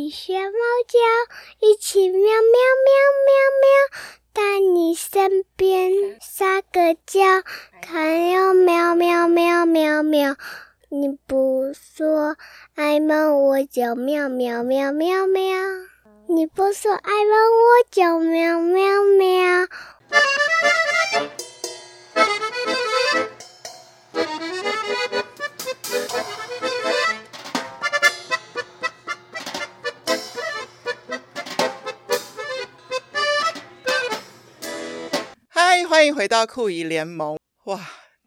起学猫叫，一起喵喵喵喵喵，在你身边撒个娇，看有喵喵喵喵喵。你不说爱猫，我就喵喵喵喵喵。你不说爱猫，我就喵喵喵。欢迎回到酷姨联盟。哇，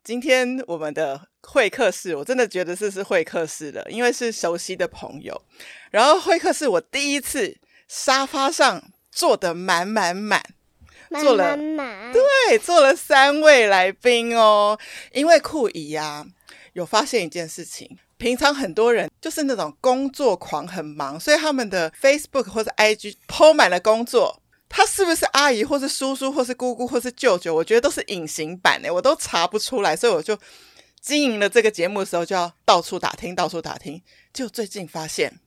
今天我们的。会客室，我真的觉得这是会客室的，因为是熟悉的朋友。然后会客室，我第一次沙发上坐的满满满，坐了对，坐了三位来宾哦。因为酷姨呀，有发现一件事情，平常很多人就是那种工作狂，很忙，所以他们的 Facebook 或者 IG po 满了工作。他是不是阿姨，或是叔叔，或是姑姑，或是舅舅？我觉得都是隐形版诶，我都查不出来，所以我就。经营了这个节目的时候，就要到处打听，到处打听。就最近发现，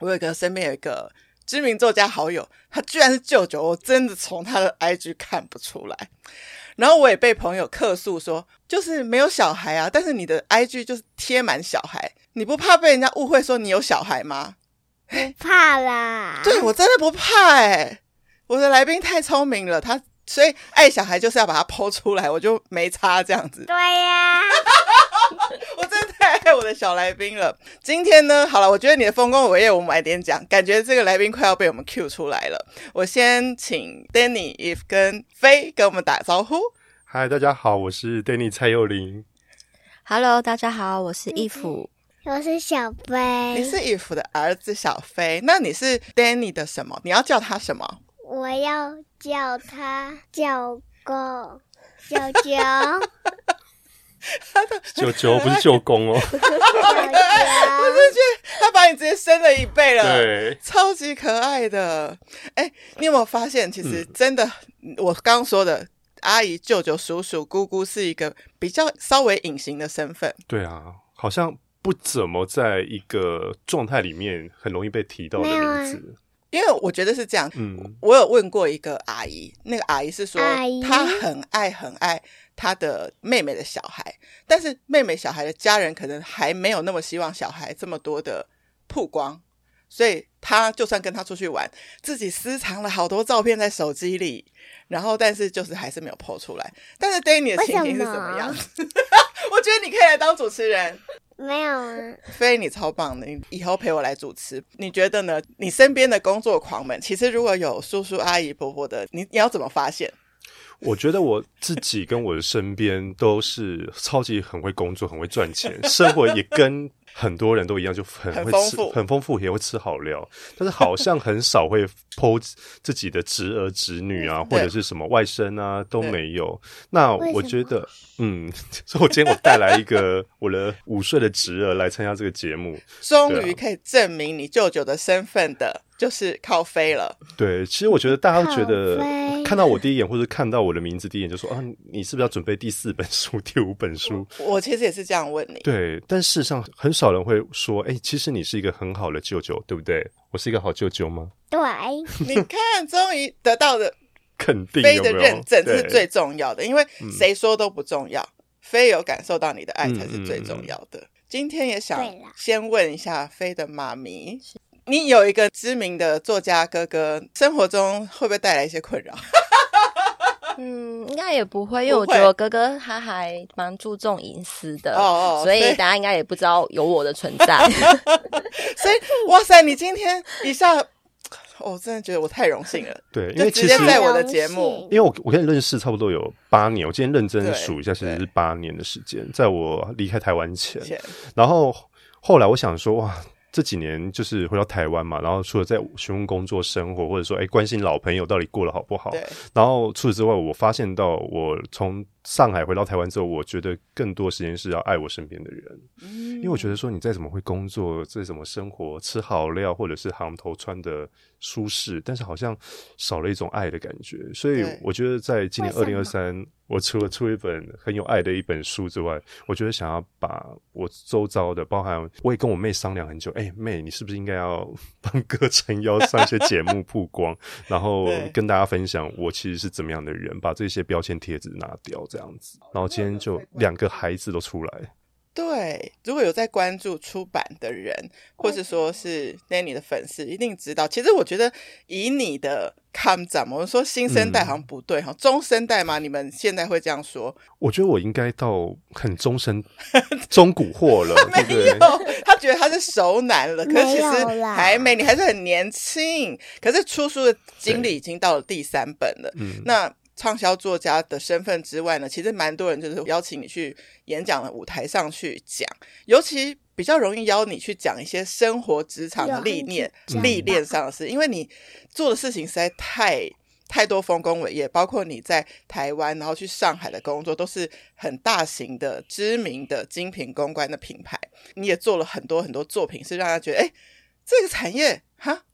我有一个身边有一个知名作家好友，他居然是舅舅，我真的从他的 IG 看不出来。然后我也被朋友客诉说，就是没有小孩啊，但是你的 IG 就是贴满小孩，你不怕被人家误会说你有小孩吗？不怕啦，对，我真的不怕哎，我的来宾太聪明了，他。所以爱小孩就是要把它剖出来，我就没差这样子。对呀、啊，我真的太爱我的小来宾了。今天呢，好了，我觉得你的丰功伟业我们来点讲，感觉这个来宾快要被我们 cue 出来了。我先请 Danny If 跟飞跟我们打招呼。嗨，大家好，我是 Danny 蔡佑林。Hello，大家好，我是 If，我是小飞。你是 If 的儿子小飞，那你是 Danny 的什么？你要叫他什么？我要叫他叫公，舅舅，舅舅 不是舅公哦。我是觉得他把你直接升了一倍了，对，超级可爱的。哎，你有没有发现，其实真的，嗯、我刚刚说的阿姨、舅舅、叔叔、姑姑是一个比较稍微隐形的身份。对啊，好像不怎么在一个状态里面很容易被提到的名字。因为我觉得是这样，嗯，我有问过一个阿姨，那个阿姨是说她很爱很爱她的妹妹的小孩，但是妹妹小孩的家人可能还没有那么希望小孩这么多的曝光，所以他就算跟他出去玩，自己私藏了好多照片在手机里，然后但是就是还是没有 po 出来。但是 Danny 的情形是怎么样？我觉得你可以来当主持人。没有啊，飞你超棒的，你以后陪我来主持，你觉得呢？你身边的工作狂们，其实如果有叔叔阿姨婆婆的，你你要怎么发现？我觉得我自己跟我的身边都是超级很会工作、很会赚钱，生活也跟。很多人都一样，就很会吃，很丰富，也会吃好料，但是好像很少会 po 自己的侄儿侄女啊，或者是什么外甥啊都没有。那我觉得，嗯，所以我今天我带来一个我的五岁的侄儿来参加这个节目，终于可以证明你舅舅的身份的。就是靠飞了。对，其实我觉得大家都觉得看到我第一眼，或者看到我的名字第一眼，就说啊，你是不是要准备第四本书、第五本书？我，我其实也是这样问你。对，但事实上很少人会说，哎、欸，其实你是一个很好的舅舅，对不对？我是一个好舅舅吗？对，你看，终于得到的肯定，飞的认证，这是最重要的，因为谁说都不重要，飞有感受到你的爱才是最重要的。嗯嗯、今天也想先问一下飞的妈咪。你有一个知名的作家哥哥，生活中会不会带来一些困扰？嗯，应该也不会，因为我觉得我哥哥他还蛮注重隐私的，哦哦，所以大家应该也不知道有我的存在。所以，哇塞，你今天一下，我真的觉得我太荣幸了。对，因为其实在我的节目，因为我我跟你认识差不多有八年，我今天认真数一下，其实是八年的时间，在我离开台湾前，前，然后后来我想说，哇。这几年就是回到台湾嘛，然后除了在询问工作、生活，或者说哎关心老朋友到底过得好不好，然后除此之外，我发现到我从上海回到台湾之后，我觉得更多时间是要爱我身边的人，嗯，因为我觉得说你再怎么会工作，再怎么生活，吃好料或者是行头穿的舒适，但是好像少了一种爱的感觉。所以我觉得在今年二零二三，我除了出一本很有爱的一本书之外，我觉得想要把我周遭的，包含我也跟我妹商量很久，哎、欸，妹，你是不是应该要帮哥撑腰上一些节目曝光，然后跟大家分享我其实是怎么样的人，把这些标签贴纸拿掉，这样子。然后今天就两个孩子都出来。对，如果有在关注出版的人，或是说是 Nanny 的粉丝，一定知道。其实我觉得，以你的看展，我们说新生代好像不对哈，嗯、中生代嘛，你们现在会这样说？我觉得我应该到很中生 中古货了，没有，他觉得他是熟男了，可是其实还没，你还是很年轻。可是出书的经历已经到了第三本了，嗯，那。畅销作家的身份之外呢，其实蛮多人就是邀请你去演讲的舞台上去讲，尤其比较容易邀你去讲一些生活职场的历练、历练上的事，因为你做的事情实在太太多丰功伟业，包括你在台湾，然后去上海的工作，都是很大型的、知名的精品公关的品牌，你也做了很多很多作品，是让他觉得，哎，这个产业哈。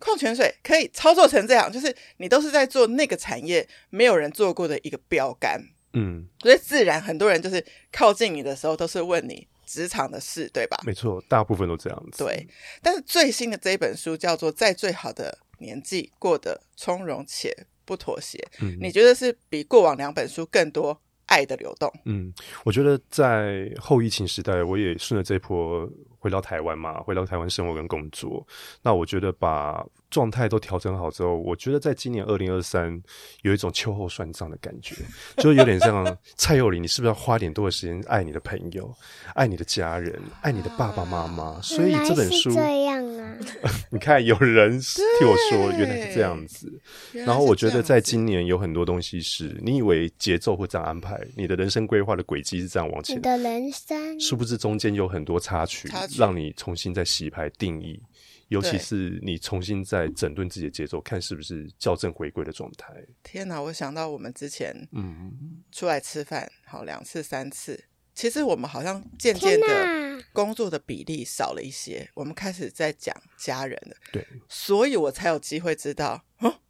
矿泉水可以操作成这样，就是你都是在做那个产业没有人做过的一个标杆，嗯，所以自然很多人就是靠近你的时候都是问你职场的事，对吧？没错，大部分都这样子。对，但是最新的这一本书叫做《在最好的年纪过得从容且不妥协》，嗯，你觉得是比过往两本书更多爱的流动？嗯，我觉得在后疫情时代，我也顺着这一波。回到台湾嘛，回到台湾生活跟工作，那我觉得把状态都调整好之后，我觉得在今年二零二三有一种秋后算账的感觉，就有点像蔡佑林，你是不是要花点多的时间爱你的朋友，爱你的家人，爱你的爸爸妈妈？所以这本书这样啊，你看有人替我说原来是这样子，然后我觉得在今年有很多东西是你以为节奏会这样安排，你的人生规划的轨迹是这样往前，你的人生殊不知中间有很多插曲。让你重新再洗牌定义，尤其是你重新再整顿自己的节奏，看是不是校正回归的状态。天哪！我想到我们之前嗯出来吃饭，好两次三次，其实我们好像渐渐的工作的比例少了一些，我们开始在讲家人了。对，所以我才有机会知道哦，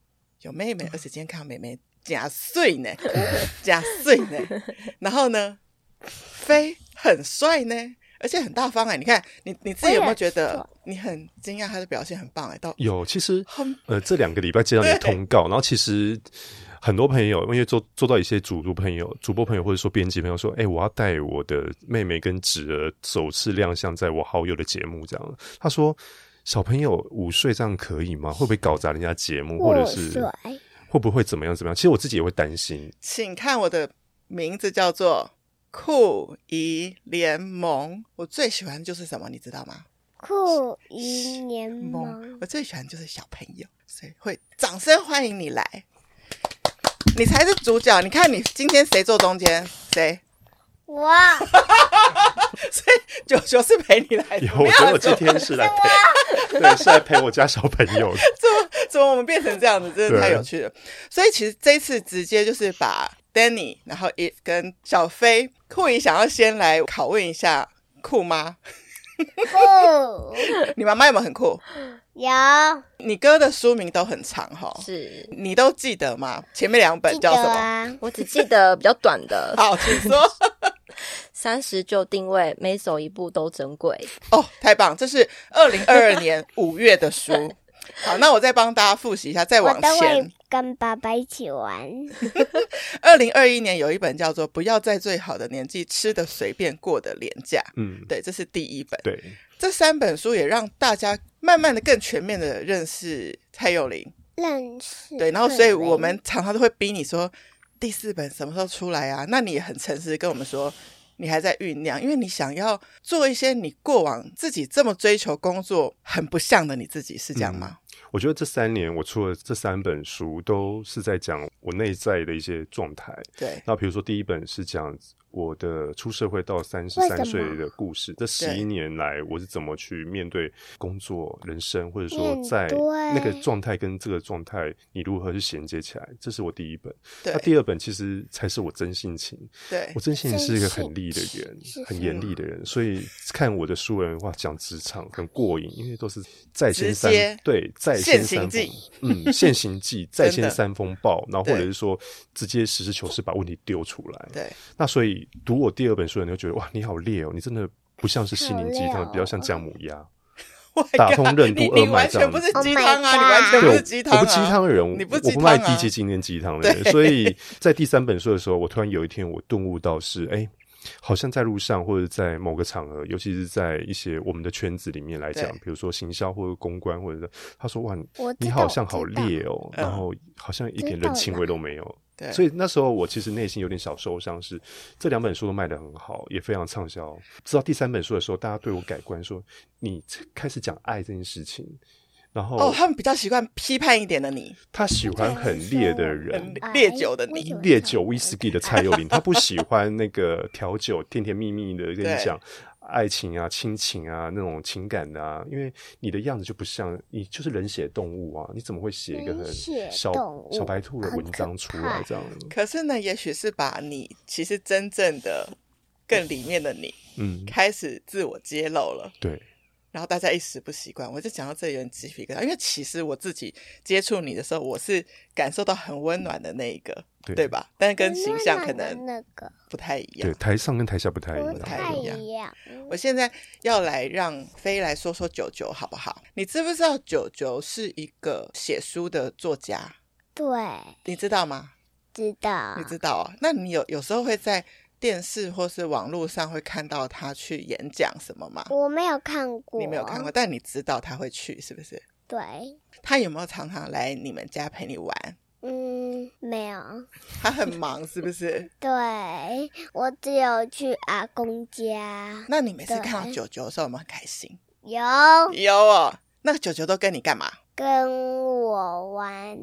有妹妹，而且今天看到妹妹假碎呢，假碎呢，然后呢，飞很帅呢。而且很大方哎、欸，你看你你自己有没有觉得你很惊讶他的表现很棒哎、欸？到有其实呃这两个礼拜接到你的通告，然后其实很多朋友因为做做到一些主播朋友、主播朋友或者说编辑朋友说，哎、欸，我要带我的妹妹跟侄儿首次亮相在我好友的节目这样。他说小朋友午睡这样可以吗？会不会搞砸人家节目，或者是会不会怎么样怎么样？其实我自己也会担心。请看我的名字叫做。酷姨联盟，我最喜欢的就是什么，你知道吗？酷姨联盟，我最喜欢就是小朋友，所以会掌声欢迎你来。你才是主角，你看你今天谁坐中间？谁？我。所以九九是陪你来的。有，我觉得我今天是来陪，对，是来陪我家小朋友的。怎么怎么我们变成这样子，真的太有趣了。所以其实这一次直接就是把。Danny，然后 Eve 跟小飞，酷姨想要先来拷问一下酷妈。酷，你妈妈有没有很酷？有。你哥的书名都很长哈，是你都记得吗？前面两本叫什么？啊、我只记得比较短的。好，请说。三十就定位，每走一步都珍贵。哦，太棒！这是二零二二年五月的书。好，那我再帮大家复习一下，再往前。跟爸爸一起玩。二零二一年有一本叫做《不要在最好的年纪吃的随便过的廉价》，嗯，对，这是第一本。对，这三本书也让大家慢慢的更全面的认识蔡佑玲。认识。对，然后所以我们常常都会逼你说第四本什么时候出来啊？那你也很诚实跟我们说，你还在酝酿，因为你想要做一些你过往自己这么追求工作很不像的你自己，是这样吗？嗯我觉得这三年我出了这三本书，都是在讲我内在的一些状态。对，那比如说第一本是讲我的出社会到三十三岁的故事。这十一年来，我是怎么去面对工作、人生，或者说在那个状态跟这个状态，你如何去衔接起来？这是我第一本。那第二本其实才是我真性情。对，我真性情是一个很厉的人，很严厉的人，所以看我的书人话讲职场很过瘾，因为都是在先三对在先三风，嗯，现行记在先 三风暴，然后或者是说直接实事求是把问题丢出来。对，那所以。读我第二本书的人就觉得哇，你好烈哦，你真的不像是心灵鸡汤，比较像姜母鸭，打通任督二脉 这样。不是鸡汤啊，你完全不是鸡汤。我不鸡汤的人，我不卖低级经典鸡汤的人。所以在第三本书的时候，我突然有一天我顿悟到是，哎，好像在路上或者在某个场合，尤其是在一些我们的圈子里面来讲，比如说行销或者公关，或者是他说哇，你好像好烈哦，然后好像一点人情味都没有。所以那时候我其实内心有点小受伤，是这两本书都卖得很好，也非常畅销。直到第三本书的时候，大家对我改观，说你开始讲爱这件事情，然后哦，他们比较习惯批判一点的你，他喜欢很烈的人，烈酒的你，烈酒威士忌的蔡佑林，他不喜欢那个调酒甜甜蜜蜜的跟你讲。爱情啊，亲情啊，那种情感的啊，因为你的样子就不像你，就是冷血动物啊，你怎么会写一个很小小白兔的文章出来这样？可是呢，也许是把你其实真正的更里面的你，嗯，开始自我揭露了，对。然后大家一时不习惯，我就讲到这里有点鸡皮疙瘩，因为其实我自己接触你的时候，我是感受到很温暖的那一个，对，对吧？但是跟形象可能那个不太一样，对，台上跟台下不太一样，不太一样。我现在要来让飞来说说九九好不好？你知不知道九九是一个写书的作家？对，你知道吗？知道，你知道啊？那你有有时候会在。电视或是网络上会看到他去演讲什么吗？我没有看过，你没有看过，但你知道他会去，是不是？对。他有没有常常来你们家陪你玩？嗯，没有。他很忙，是不是？对，我只有去阿公家。那你每次看到九九的时候，有没有很开心？有。有哦。那个九九都跟你干嘛？跟我玩。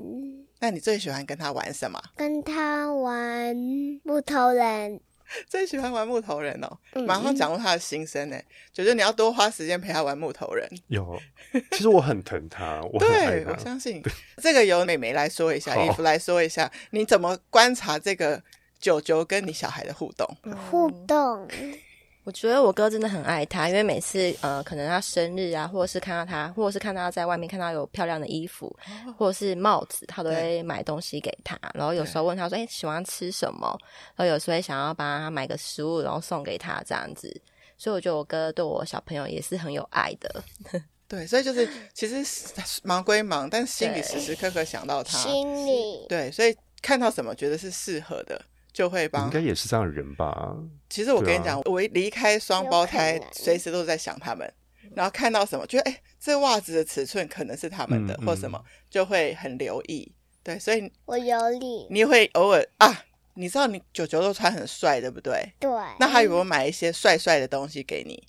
那你最喜欢跟他玩什么？跟他玩木头人。最喜欢玩木头人哦，马上讲出他的心声呢。九九，你要多花时间陪他玩木头人。有，其实我很疼他，我很爱他。对，我相信这个由美眉来说一下，衣服来说一下，你怎么观察这个九九跟你小孩的互动？互动。我觉得我哥真的很爱他，因为每次呃，可能他生日啊，或者是看到他，或者是看到他在外面看到有漂亮的衣服，或者是帽子，他都会买东西给他。然后有时候问他说：“哎，喜欢吃什么？”然后有时候会想要帮他买个食物，然后送给他这样子。所以我觉得我哥对我小朋友也是很有爱的。对，所以就是其实忙归忙，但心里时时刻刻想到他。心里。对，所以看到什么觉得是适合的。就会帮，应该也是这样的人吧。其实我跟你讲，啊、我一离开双胞胎，随时都在想他们，然后看到什么，觉得哎，这袜子的尺寸可能是他们的，嗯、或什么，就会很留意。对，所以我有理，你会偶尔啊，你知道你九九都穿很帅，对不对？对。那他有没有买一些帅帅的东西给你？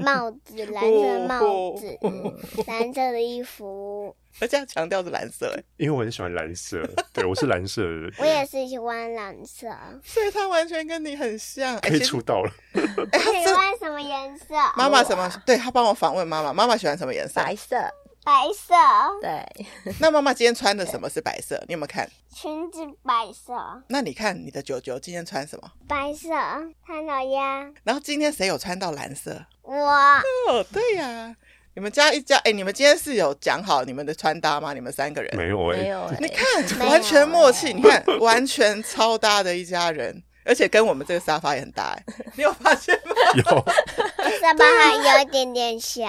帽子，蓝色帽子，嗯、蓝色的衣服。而且强调是蓝色，因为我很喜欢蓝色。对，我是蓝色的人。我也是喜欢蓝色，所以他完全跟你很像。可以出道了。欸、喜欢什么颜色？妈妈什么？对，他帮我访问妈妈，妈妈喜欢什么颜色？白色。白色。对。那妈妈今天穿的什么是白色？你有没有看？裙子白色。那你看你的九九今天穿什么？白色，看到呀。然后今天谁有穿到蓝色？我。哦，对呀、啊。你们家一家哎，你们今天是有讲好你们的穿搭吗？你们三个人没有哎，没有哎。你看，完全默契，你看，完全超搭的一家人，而且跟我们这个沙发也很搭哎，你有发现吗？有，沙发还有一点点小。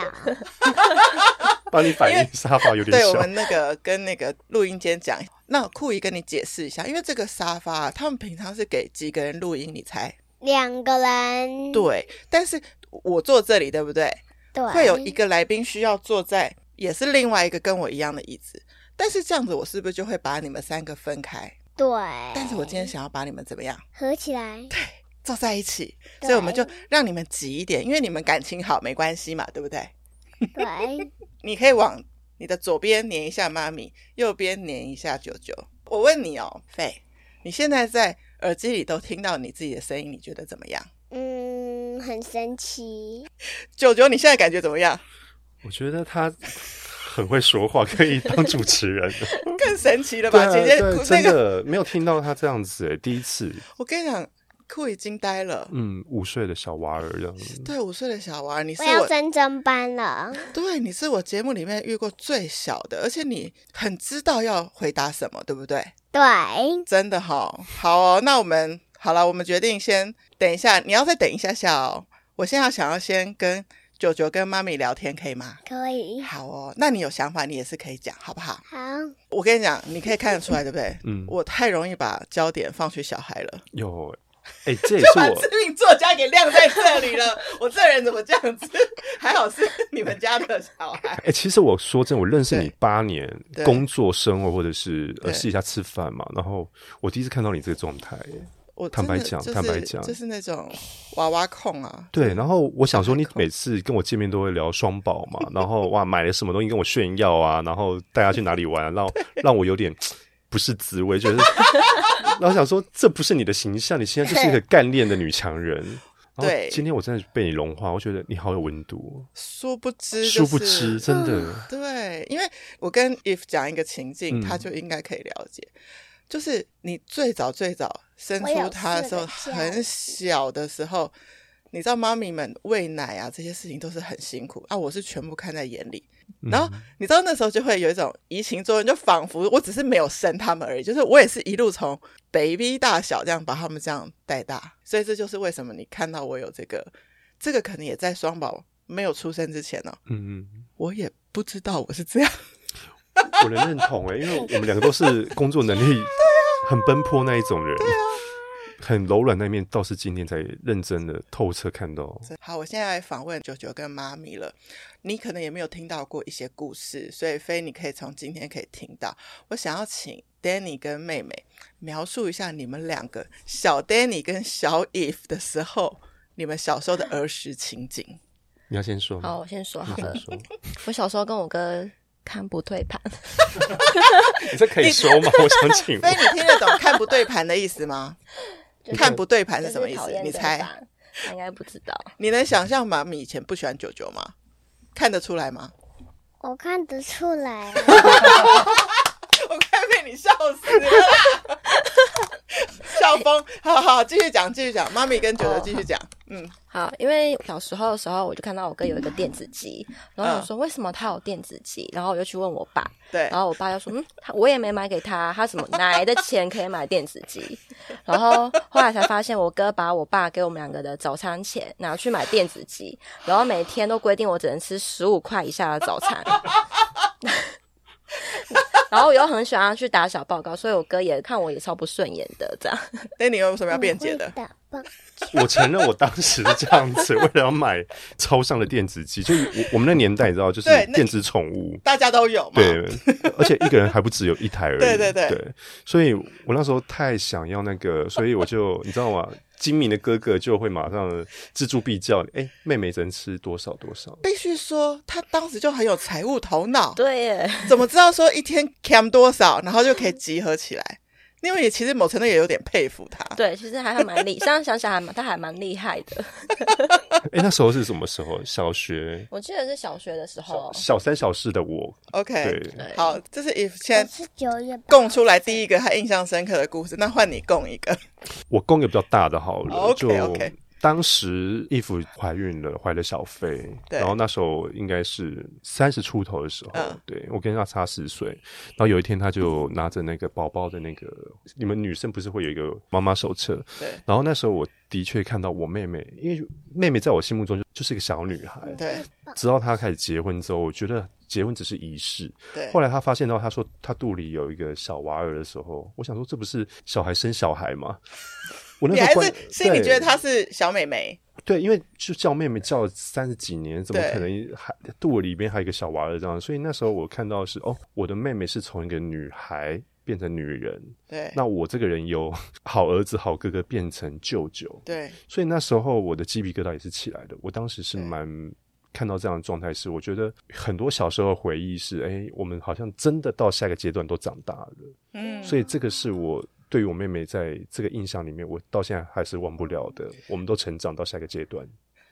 帮你反映沙发有点小。对，我们那个跟那个录音间讲，那酷姨跟你解释一下，因为这个沙发他们平常是给几个人录音？你猜？两个人。对，但是我坐这里，对不对？对，会有一个来宾需要坐在，也是另外一个跟我一样的椅子，但是这样子我是不是就会把你们三个分开？对。但是我今天想要把你们怎么样？合起来。对，坐在一起，所以我们就让你们挤一点，因为你们感情好没关系嘛，对不对？对。你可以往你的左边粘一下妈咪，右边粘一下九九。我问你哦，费，你现在在耳机里都听到你自己的声音，你觉得怎么样？嗯，很神奇。九九，你现在感觉怎么样？我觉得他很会说话，可以当主持人。更神奇了吧，啊、姐姐？真的没有听到他这样子哎，第一次。我跟你讲。酷已经呆了，嗯，五岁的小娃儿这样子，对，五岁的小娃儿，你是我，我要升中班了，对，你是我节目里面遇过最小的，而且你很知道要回答什么，对不对？对，真的好、哦，好哦，那我们好了，我们决定先等一下，你要再等一下下哦，我现在想要先跟九九跟妈咪聊天，可以吗？可以，好哦，那你有想法，你也是可以讲，好不好？好，我跟你讲，你可以看得出来，对不对？嗯，我太容易把焦点放去小孩了，有。哎、欸，这也是我 知名作家给晾在这里了。我这人怎么这样子？还好是你们家的小孩。哎、欸，其实我说真，我认识你八年，工作、生活或者是呃试一下吃饭嘛。然后我第一次看到你这个状态，我坦白讲，坦白讲，就是那种娃娃控啊。对，然后我想说，你每次跟我见面都会聊双宝嘛，然后哇，买了什么东西跟我炫耀啊，然后带他去哪里玩、啊，让 让我有点。不是滋味，就是，然后想说，这不是你的形象，你现在就是一个干练的女强人。对，今天我真的被你融化，我觉得你好有温度。殊不知，殊不知，真的、嗯。对，因为我跟 If 讲一个情境，他就应该可以了解。嗯、就是你最早最早生出他的时候，很小的时候，你知道妈咪们喂奶啊这些事情都是很辛苦啊，我是全部看在眼里。然后你知道那时候就会有一种移情作用，就仿佛我只是没有生他们而已，就是我也是一路从 baby 大小这样把他们这样带大，所以这就是为什么你看到我有这个，这个可能也在双宝没有出生之前呢、哦。嗯嗯，我也不知道我是这样，我能认同哎，因为我们两个都是工作能力 很奔波那一种人。很柔软那一面，倒是今天才认真的透彻看到。好，我现在来访问九九跟妈咪了。你可能也没有听到过一些故事，所以非你可以从今天可以听到。我想要请 Danny 跟妹妹描述一下你们两个小 Danny 跟小 If 的时候，你们小时候的儿时情景。你要先说。好，我先说好了。我小时候跟我哥看不对盘。你这可以说吗？我想请问。所以你听得懂看不对盘的意思吗？看不对盘是什么意思？你猜？应该不知道。你能想象妈咪以前不喜欢九九吗？看得出来吗？我看得出来。我快被你笑死了！笑疯，好好继续讲，继续讲。妈咪跟九九继续讲。嗯，好，因为小时候的时候，我就看到我哥有一个电子机，然后我说为什么他有电子机？然后我就去问我爸，对，然后我爸就说，嗯，他我也没买给他，他什么哪来的钱可以买电子机？然后后来才发现，我哥把我爸给我们两个的早餐钱拿去买电子鸡，然后每天都规定我只能吃十五块以下的早餐。然后我又很喜欢去打小报告，所以我哥也看我也超不顺眼的这样。那你有什么要辩解的？我承认我当时是这样子，为了要买超商的电子机，就我我们那年代你知道，就是电子宠物，大家都有嘛。对，而且一个人还不只有一台而已。对对对，对。所以我那时候太想要那个，所以我就你知道吗？精明的哥哥就会马上锱铢必较，哎，妹妹只能吃多少多少。必须说，他当时就很有财务头脑。对耶，怎么知道说一天 cam 多少，然后就可以集合起来？因为也其实某程度也有点佩服他。对，其实还还蛮厉，现在想想还蛮，他还蛮厉害的。哎、欸，那时候是什么时候？小学？我记得是小学的时候。小三、小四的我。OK，对好，这是 If 先供出来第一个他印象深刻的故事，那换你供一个。我供一个比较大的好了。OK OK。当时 Eve 怀孕了，怀了小飞，然后那时候应该是三十出头的时候，嗯、对，我跟他差十岁。然后有一天，他就拿着那个宝宝的那个，你们女生不是会有一个妈妈手册？对。然后那时候我的确看到我妹妹，因为妹妹在我心目中就就是一个小女孩。对。直到她开始结婚之后，我觉得结婚只是仪式。对。后来她发现到她说她肚里有一个小娃儿的时候，我想说这不是小孩生小孩吗？我那时候你还是心里觉得她是小妹妹？对，因为就叫妹妹叫了三十几年，怎么可能还肚子里边还有一个小娃儿这样？所以那时候我看到的是哦，我的妹妹是从一个女孩变成女人。对，那我这个人由好儿子、好哥哥变成舅舅。对，所以那时候我的鸡皮疙瘩也是起来的。我当时是蛮看到这样的状态，是我觉得很多小时候的回忆是，哎，我们好像真的到下一个阶段都长大了。嗯，所以这个是我。对于我妹妹在这个印象里面，我到现在还是忘不了的。我们都成长到下一个阶段，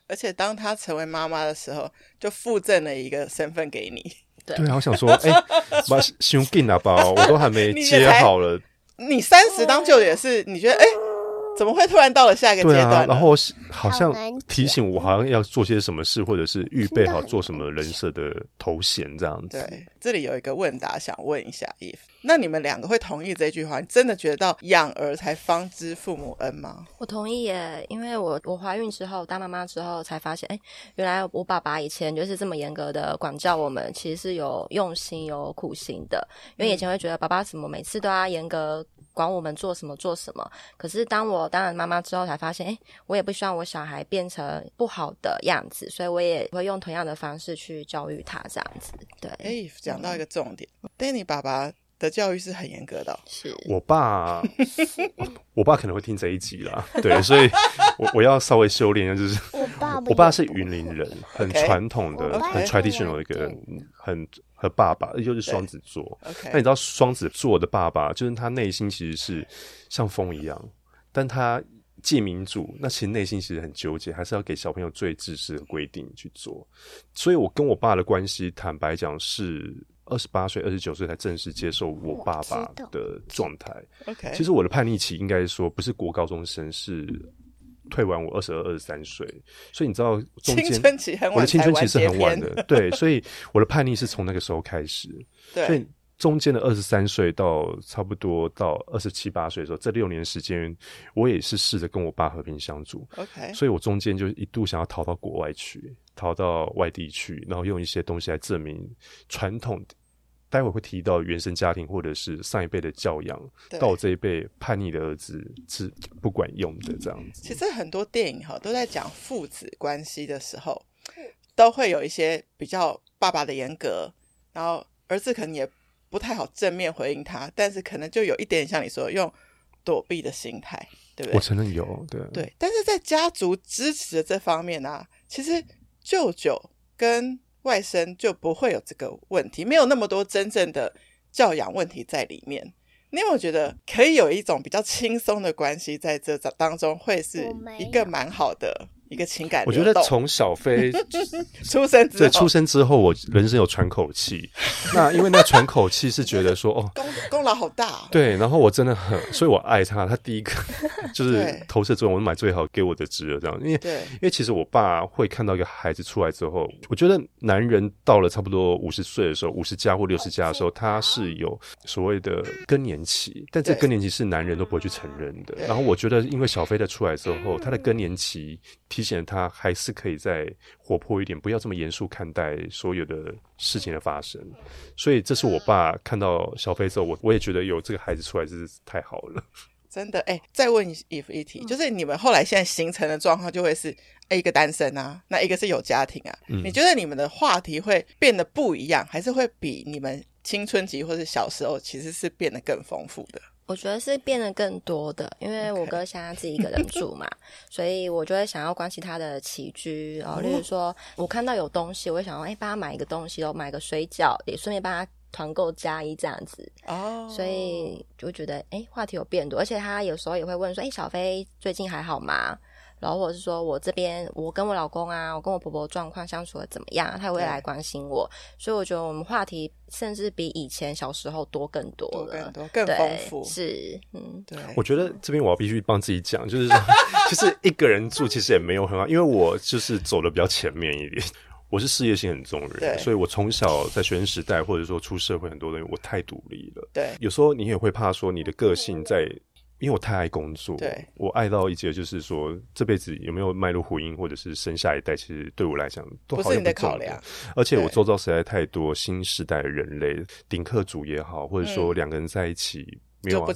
而且当她成为妈妈的时候，就附赠了一个身份给你。对，对，好想说，哎、欸，把胸给拿包，我都还没接好了。你三十当舅也是，你觉得哎？欸怎么会突然到了下一个阶段？啊，然后好像提醒我，好像要做些什么事，或者是预备好做什么人设的头衔这样子。对，这里有一个问答，想问一下 Eve，那你们两个会同意这句话？你真的觉得到养儿才方知父母恩吗？我同意耶，因为我我怀孕之后当妈妈之后才发现，哎，原来我爸爸以前就是这么严格的管教我们，其实是有用心有苦心的。因为以前会觉得爸爸怎么每次都要严格。管我们做什么做什么，可是当我当了妈妈之后，才发现，哎，我也不希望我小孩变成不好的样子，所以我也会用同样的方式去教育他，这样子。对，哎，讲到一个重点，嗯，Danny 爸爸的教育是很严格的哦。是我爸，我爸可能会听这一集啦，对，所以我我要稍微修炼一下，就是我爸，我爸是云林人，很传统的，okay. 很 traditional 的一个人，很。和爸爸，也就是双子座。那你知道双子座的爸爸，就是他内心其实是像风一样，但他借民主，那其实内心其实很纠结，还是要给小朋友最自私的规定去做。所以我跟我爸的关系，坦白讲是二十八岁、二十九岁才正式接受我爸爸的状态。OK，其实我的叛逆期应该说不是国高中生，是。退完我二十二、二十三岁，所以你知道中间我的青春期是很晚的，对，所以我的叛逆是从那个时候开始。对，所以中间的二十三岁到差不多到二十七八岁的时候，这六年时间，我也是试着跟我爸和平相处。OK，所以我中间就一度想要逃到国外去，逃到外地去，然后用一些东西来证明传统。待会会提到原生家庭或者是上一辈的教养，到我这一辈叛逆的儿子是不管用的这样子。其实很多电影哈都在讲父子关系的时候，都会有一些比较爸爸的严格，然后儿子可能也不太好正面回应他，但是可能就有一点像你说用躲避的心态，对不对？我承认有，对对。但是在家族支持的这方面呢、啊，其实舅舅跟外甥就不会有这个问题，没有那么多真正的教养问题在里面。你有没有觉得可以有一种比较轻松的关系在这当中，会是一个蛮好的？一个情感，我觉得从小飞 出生之后，对出生之后，我人生有喘口气。那因为那喘口气是觉得说，哦，功功劳好大，哦。对，然后我真的很，所以我爱他。他第一个 就是投射作用，我买最好给我的侄儿这样。因为，因为其实我爸会看到一个孩子出来之后，我觉得男人到了差不多五十岁的时候，五十加或六十加的时候，他是有所谓的更年期，但这更年期是男人都不会去承认的。然后我觉得，因为小飞的出来之后，他的更年期。提醒他还是可以再活泼一点，不要这么严肃看待所有的事情的发生。所以这是我爸看到小飞之后，我我也觉得有这个孩子出来真是太好了。真的哎、欸，再问 Eve 一题，就是你们后来现在形成的状况就会是，哎，一个单身啊，那一个是有家庭啊。嗯、你觉得你们的话题会变得不一样，还是会比你们青春期或是小时候其实是变得更丰富的？我觉得是变得更多的，因为我哥现在自己一个人住嘛，所以我就会想要关心他的起居，然后例如说我看到有东西，我会想要哎帮他买一个东西，然后买个水饺，也顺便帮他团购加一这样子。哦，所以就觉得哎话题有变多，而且他有时候也会问说，哎小飞最近还好吗？然后或者是说我这边，我跟我老公啊，我跟我婆婆状况相处的怎么样？他也会来关心我，所以我觉得我们话题甚至比以前小时候多更多了，多更多，更丰富。是，嗯，对。我觉得这边我要必须帮自己讲，就是说，其实一个人住其实也没有很好，因为我就是走的比较前面一点，我是事业心很重的人，所以我从小在学生时代或者说出社会很多东西，我太独立了。对，有时候你也会怕说你的个性在。因为我太爱工作，对，我爱到一截，就是说这辈子有没有迈入婚姻，或者是生下一代，其实对我来讲都好像不，不是你的考量。而且我周遭实在太多新时代的人类，顶客族也好，或者说两个人在一起，嗯、没有、啊。不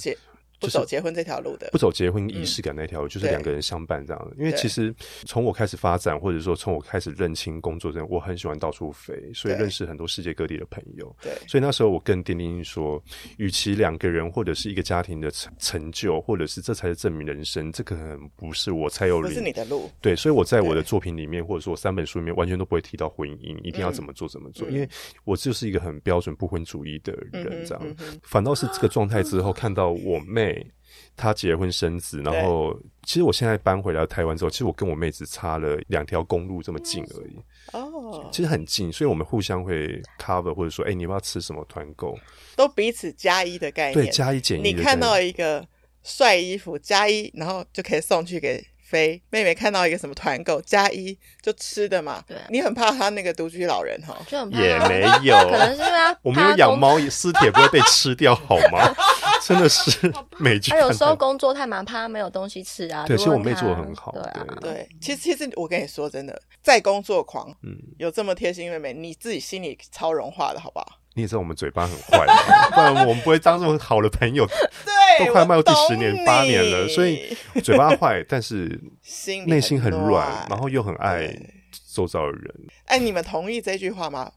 走结婚这条路的，不走结婚仪式感那条路，嗯、就是两个人相伴这样的。因为其实从我开始发展，或者说从我开始认清工作这样，我很喜欢到处飞，所以认识很多世界各地的朋友。对，所以那时候我跟丁丁说，与其两个人或者是一个家庭的成成就，或者是这才是证明人生，这可能不是我才有，不是你的路。对，所以我在我的作品里面，或者说我三本书里面，完全都不会提到婚姻，一定要怎么做怎么做，嗯、因为我就是一个很标准不婚主义的人，这样。嗯、反倒是这个状态之后，看到我妹。他结婚生子，然后其实我现在搬回来台湾之后，其实我跟我妹只差了两条公路这么近而已。哦，其实很近，所以我们互相会 cover，或者说，哎，你要不要吃什么团购？都彼此加一的概念，对，加一减一。你看到一个帅衣服加一，然后就可以送去给。飞妹妹看到一个什么团购加一就吃的嘛，对，你很怕他那个独居老人哈，就很怕也没有，可能是因为他我没有养猫，尸体也不会被吃掉好吗？真的是 美剧。他有时候工作太忙，怕他没有东西吃啊。对，其实我妹做的很好。对啊，对，其实其实我跟你说真的，在工作狂，嗯，有这么贴心妹妹，你自己心里超融化的好不好？你也知道我们嘴巴很坏，不然我们不会当这么好的朋友。对，都快迈入第十年八年了，所以嘴巴坏，但是心内心很软，然后又很爱周遭的人。哎，你们同意这句话吗？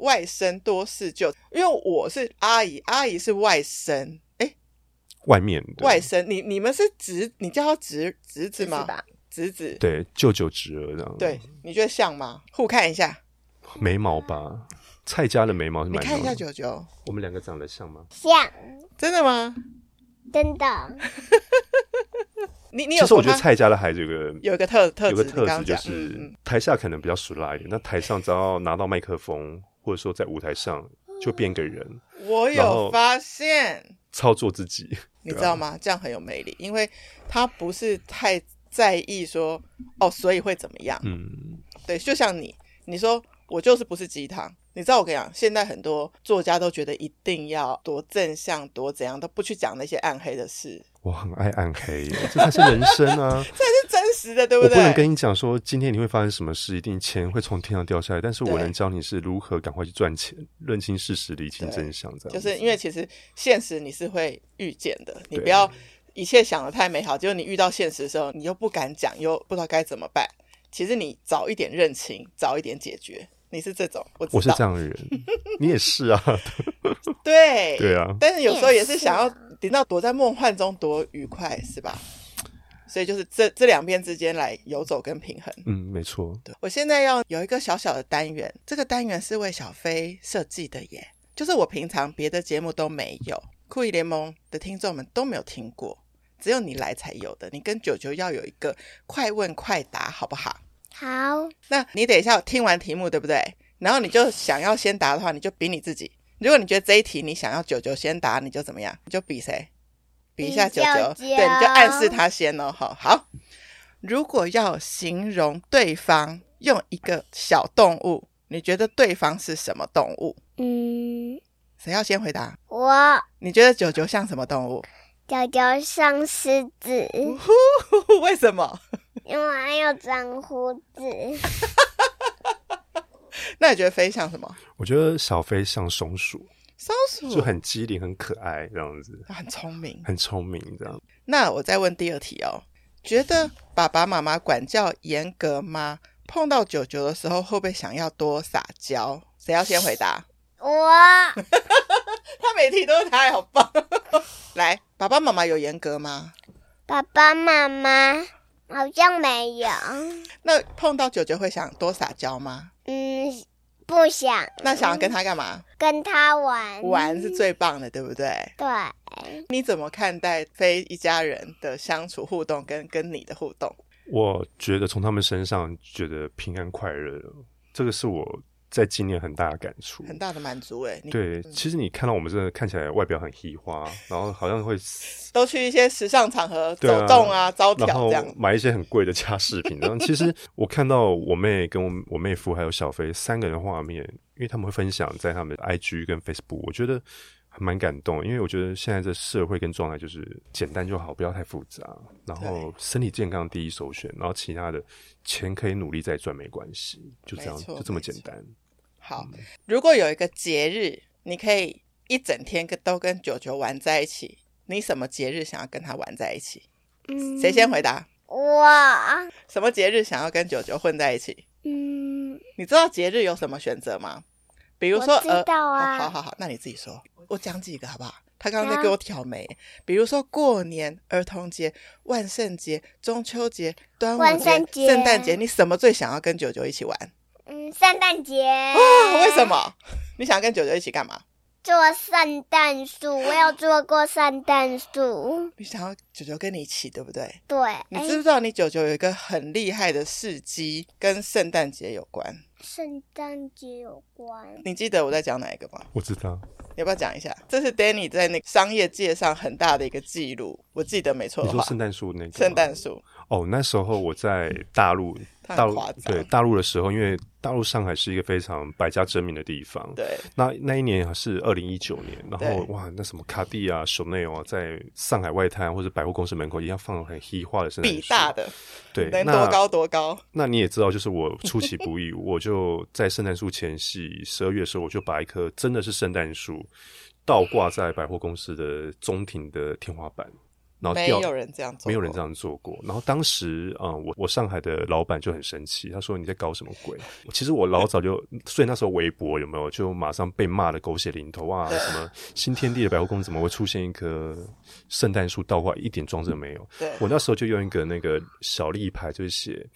外甥多事就，因为我是阿姨，阿姨是外甥。哎，外面外甥，你你们是侄，你叫他侄侄子吗？侄子，对，舅舅侄儿这样。对，你觉得像吗？互看一下，眉毛吧。蔡家的眉毛是蛮，你看一下九九，我们两个长得像吗？像，真的吗？真的。你你有？其实我觉得蔡家的孩子有个有一个特特有个特质，就是台下可能比较俗辣一点，那台上只要拿到麦克风，或者说在舞台上就变个人。我有发现，操作自己，你知道吗？这样很有魅力，因为他不是太在意说哦，所以会怎么样？嗯，对，就像你，你说。我就是不是鸡汤，你知道我跟你讲，现在很多作家都觉得一定要多正向、多怎样，都不去讲那些暗黑的事。我很爱暗黑，这才是人生啊！这才是真实的，对不对？我不能跟你讲说今天你会发生什么事，一定钱会从天上掉下来，但是我能教你是如何赶快去赚钱，认清事实，理清真相，这样。就是因为其实现实你是会遇见的，你不要一切想的太美好，结果你遇到现实的时候，你又不敢讲，又不知道该怎么办。其实你早一点认清，早一点解决。你是这种，我，我是这样的人，你也是啊。对 对啊，但是有时候也是想要等到躲在梦幻中多愉快，是吧？所以就是这这两边之间来游走跟平衡。嗯，没错。对，我现在要有一个小小的单元，这个单元是为小飞设计的耶，就是我平常别的节目都没有，酷艺联盟的听众们都没有听过，只有你来才有的。你跟九九要有一个快问快答，好不好？好，那你等一下听完题目对不对？然后你就想要先答的话，你就比你自己。如果你觉得这一题你想要九九先答，你就怎么样？你就比谁？比一下九九，对，你就暗示他先哦。好，好。如果要形容对方，用一个小动物，你觉得对方是什么动物？嗯，谁要先回答？我。你觉得九九像什么动物？九九像狮子。为什么？因为还有长胡子，那你觉得飞像什么？我觉得小飞像松鼠，松鼠就很机灵、很可爱这样子，很聪明、很聪明这样。那我再问第二题哦，觉得爸爸妈妈管教严格吗？碰到九九的时候，会不会想要多撒娇？谁要先回答？我，他每题都是他，好棒。来，爸爸妈妈有严格吗？爸爸妈妈。好像没有。那碰到九九会想多撒娇吗？嗯，不想。那想要跟他干嘛？跟他玩。玩是最棒的，对不对？对。你怎么看待非一家人的相处互动跟跟你的互动？我觉得从他们身上觉得平安快乐，这个是我。在今年很大的感触，很大的满足哎。对，嗯、其实你看到我们真的看起来外表很嘻花，然后好像会 都去一些时尚场合走动啊、啊招条这样，买一些很贵的家饰品。然后其实我看到我妹跟我我妹夫还有小飞三个人画面，因为他们会分享在他们的 IG 跟 Facebook，我觉得。还蛮感动，因为我觉得现在这社会跟状态就是简单就好，不要太复杂。然后身体健康第一首选，然后其他的钱可以努力再赚没关系，就这样，就这么简单。好，嗯、如果有一个节日，你可以一整天跟都跟九九玩在一起，你什么节日想要跟他玩在一起？嗯，谁先回答？哇，什么节日想要跟九九混在一起？嗯，你知道节日有什么选择吗？比如说，知道啊、呃，好好好，那你自己说，我讲几个好不好？他刚刚在给我挑眉，啊、比如说过年、儿童节、万圣节、中秋节、端午节、圣诞节，你什么最想要跟九九一起玩？嗯，圣诞节。哦，为什么？你想要跟九九一起干嘛？做圣诞树，我有做过圣诞树。你想要九九跟你一起，对不对？对。你知不知道你九九有一个很厉害的事迹，跟圣诞节有关？圣诞节有关？你记得我在讲哪一个吗？我知道。要不要讲一下？这是 Danny 在那个商业界上很大的一个记录。我记得没错的话。你说圣诞树那个？圣诞树。哦，那时候我在大陆。大陆对大陆的时候，因为大陆上海是一个非常百家争鸣的地方。对，那那一年是二零一九年，然后哇，那什么卡地亚、Chanel 啊，在上海外滩或者百货公司门口一样放了很黑化的圣诞树，比大的，对，能多高多高。那你也知道，就是我出其不意，我就在圣诞树前夕十二月的时候，我就把一棵真的是圣诞树倒挂在百货公司的中庭的天花板。然后没有人这样做，没有人这样做过。然后当时啊、嗯，我我上海的老板就很生气，他说你在搞什么鬼？其实我老早就，所以那时候微博有没有就马上被骂的狗血淋头啊？什么 新天地的百货公司怎么会出现一棵圣诞树倒挂，一点装饰都没有？对，我那时候就用一个那个小立牌，就是写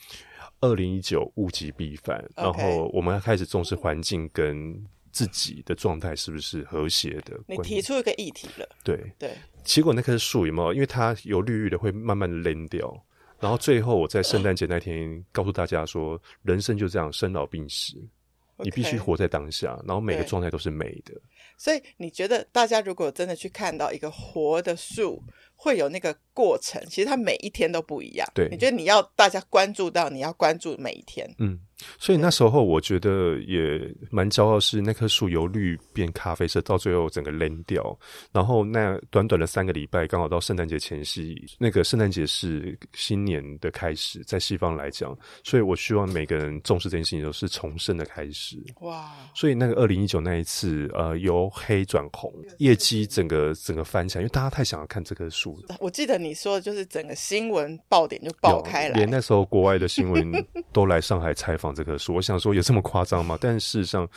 二零一九物极必反，然后我们要开始重视环境跟。自己的状态是不是和谐的？你提出一个议题了，对对。结果那棵树有没有？因为它有绿绿的，会慢慢的烂掉。然后最后我在圣诞节那天告诉大家说，人生就这样，生老病死，你必须活在当下，然后每个状态都是美的。所以你觉得大家如果真的去看到一个活的树，会有那个过程，其实它每一天都不一样。对，你觉得你要大家关注到，你要关注每一天。嗯。所以那时候我觉得也蛮骄傲，是那棵树由绿变咖啡色，到最后整个扔掉。然后那短短的三个礼拜，刚好到圣诞节前夕，那个圣诞节是新年的开始，在西方来讲，所以我希望每个人重视这件事情，都是重生的开始。哇！所以那个二零一九那一次，呃，由黑转红，业绩整个整个翻起来，因为大家太想要看这棵树。我记得你说的就是整个新闻爆点就爆开了，连那时候国外的新闻都来上海采访。这棵树，我想说有这么夸张吗？但事实上，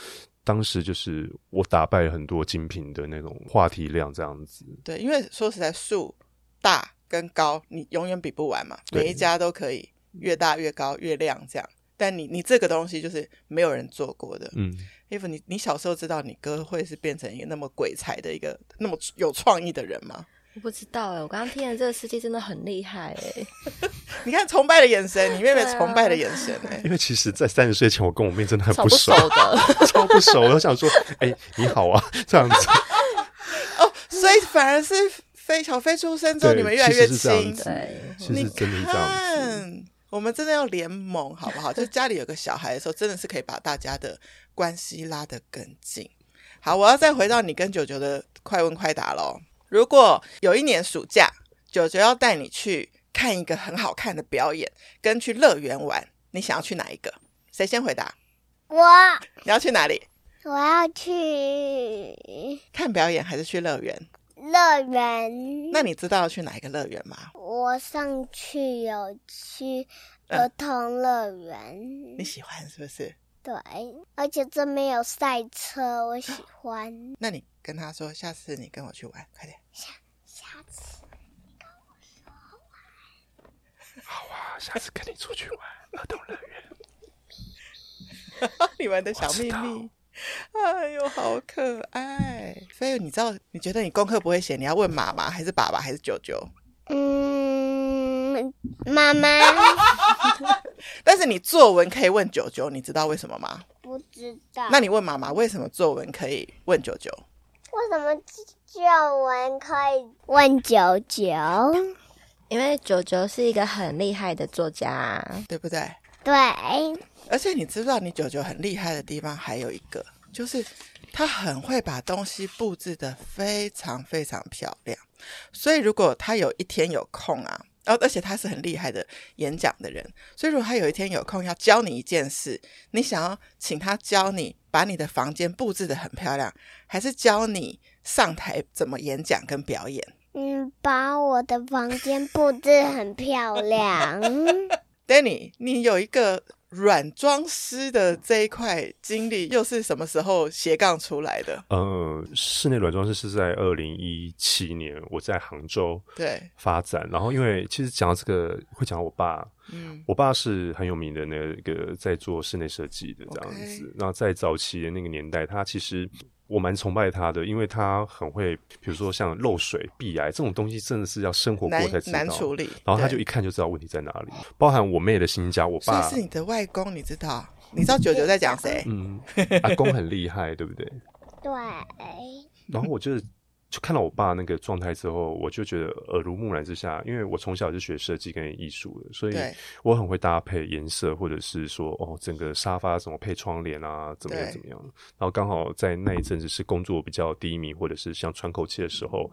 当时就是我打败了很多精品的那种话题量，这样子。对，因为说实在，树大跟高，你永远比不完嘛。每一家都可以越大越高越亮这样，但你你这个东西就是没有人做过的。嗯，Eve，你你小时候知道你哥会是变成一个那么鬼才的一个那么有创意的人吗？我不知道哎、欸，我刚刚听的这个司机真的很厉害哎、欸！你看崇拜的眼神，你妹妹 崇拜的眼神哎、欸。因为其实，在三十岁前，我跟我妹真的很不熟，超不熟的，超不熟。我想说，哎、欸，你好啊，这样子。哦，所以反而是飞小飞出生之后，你们越来越亲。对，其实真的是这样子。我们真的要联盟，好不好？就是家里有个小孩的时候，真的是可以把大家的关系拉得更近。好，我要再回到你跟九九的快问快答喽。如果有一年暑假，九九要带你去看一个很好看的表演，跟去乐园玩，你想要去哪一个？谁先回答？我。你要去哪里？我要去看表演，还是去乐园？乐园。那你知道要去哪一个乐园吗？我上去有去儿童乐园。嗯。你喜欢是不是？对，而且这边有赛车，我喜欢。那你。跟他说，下次你跟我去玩，快点。下下次你跟我说玩。好啊，下次跟你出去玩儿童乐园。你们的小秘密，哎呦，好可爱！所以你知道，你觉得你功课不会写，你要问妈妈，还是爸爸，还是舅舅？嗯，妈妈。但是你作文可以问舅舅，你知道为什么吗？不知道。那你问妈妈，为什么作文可以问舅舅？为什么作文可以问九九？因为九九是一个很厉害的作家，对不对？对。而且你知道，你九九很厉害的地方还有一个，就是他很会把东西布置得非常非常漂亮。所以如果他有一天有空啊，而而且他是很厉害的演讲的人，所以如果他有一天有空要教你一件事，你想要请他教你。把你的房间布置的很漂亮，还是教你上台怎么演讲跟表演？嗯，把我的房间布置很漂亮。Danny，你有一个软装师的这一块经历，又是什么时候斜杠出来的？呃，室内软装师是在二零一七年，我在杭州对发展。然后，因为其实讲到这个，会讲到我爸。嗯，我爸是很有名的那个在做室内设计的这样子。然后在早期的那个年代，他其实我蛮崇拜他的，因为他很会，比如说像漏水、壁癌这种东西，真的是要生活过才知道。难处理。然后他就一看就知道问题在哪里。包含我妹的新家，我爸是你的外公，你知道？你知道九九在讲谁？嗯，阿公很厉害，对不对？对。然后我就是。就看到我爸那个状态之后，我就觉得耳濡目染之下，因为我从小就学设计跟艺术的，所以我很会搭配颜色，或者是说哦，整个沙发怎么配窗帘啊，怎么样怎么样。然后刚好在那一阵子是工作比较低迷，或者是像喘口气的时候。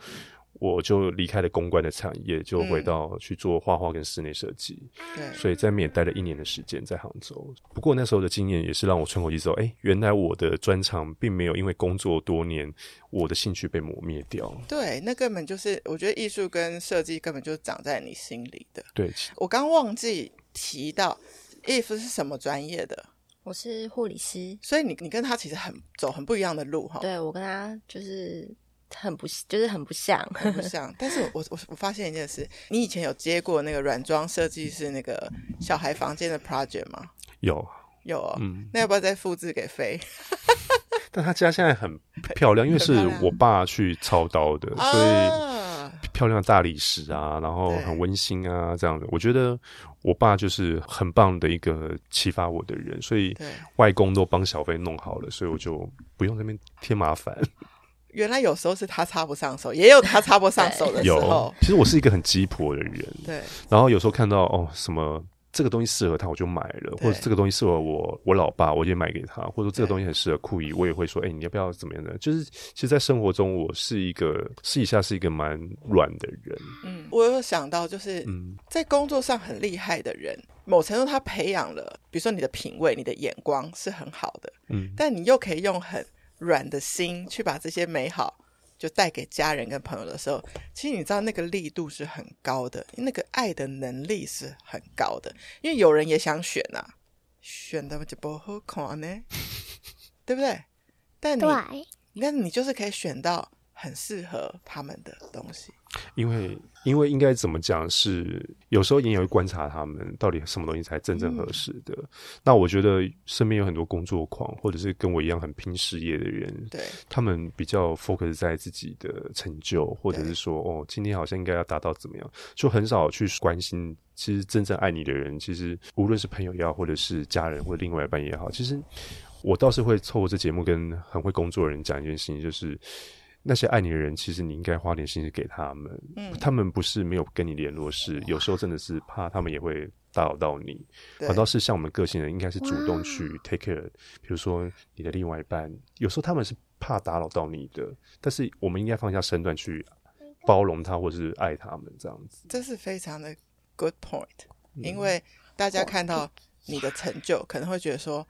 我就离开了公关的产业，就回到去做画画跟室内设计。对、嗯，所以在那边也待了一年的时间，在杭州。不过那时候的经验也是让我喘口气之后，哎、欸，原来我的专长并没有因为工作多年，我的兴趣被磨灭掉。对，那根本就是我觉得艺术跟设计根本就长在你心里的。对，我刚忘记提到，Eve 是什么专业的？我是护理师。所以你你跟他其实很走很不一样的路哈。对，我跟他就是。很不，就是很不像，很不像。但是我我我发现一件事，你以前有接过那个软装设计师那个小孩房间的 project 吗？有，有哦。嗯，那要不要再复制给飞？但他家现在很漂亮，因为是我爸去操刀的，所以漂亮的大理石啊，然后很温馨啊，这样的。我觉得我爸就是很棒的一个启发我的人，所以外公都帮小飞弄好了，所以我就不用那边添麻烦。原来有时候是他插不上手，也有他插不上手的 时候。有，其实我是一个很鸡婆的人。对。然后有时候看到哦，什么这个东西适合他，我就买了；或者这个东西适合我，我老爸，我也买给他；或者说这个东西很适合酷姨，我也会说：哎，你要不要怎么样的？就是其实，在生活中，我是一个私底下是一个蛮软的人。嗯，我有想到，就是嗯，在工作上很厉害的人，某程度他培养了，比如说你的品味、你的眼光是很好的。嗯，但你又可以用很。软的心去把这些美好就带给家人跟朋友的时候，其实你知道那个力度是很高的，那个爱的能力是很高的。因为有人也想选啊，选的就不好看呢，对不对？但你，那你就是可以选到很适合他们的东西。因为，因为应该怎么讲是，有时候你也会观察他们到底什么东西才真正合适的。嗯。那我觉得身边有很多工作狂，或者是跟我一样很拼事业的人，对，他们比较 focus 在自己的成就，或者是说，哦，今天好像应该要达到怎么样，就很少去关心。其实真正爱你的人，其实无论是朋友也好，或者是家人，或者另外一半也好，其实我倒是会透过这节目跟很会工作的人讲一件事情，就是。那些爱你的人，其实你应该花点心思给他们。嗯，他们不是没有跟你联络，是有时候真的是怕他们也会打扰到你。反倒是像我们个性的人，应该是主动去 take care。比如说你的另外一半，有时候他们是怕打扰到你的，但是我们应该放下身段去包容他，或者是爱他们这样子。这是非常的 good point，因为大家看到你的成就，可能会觉得说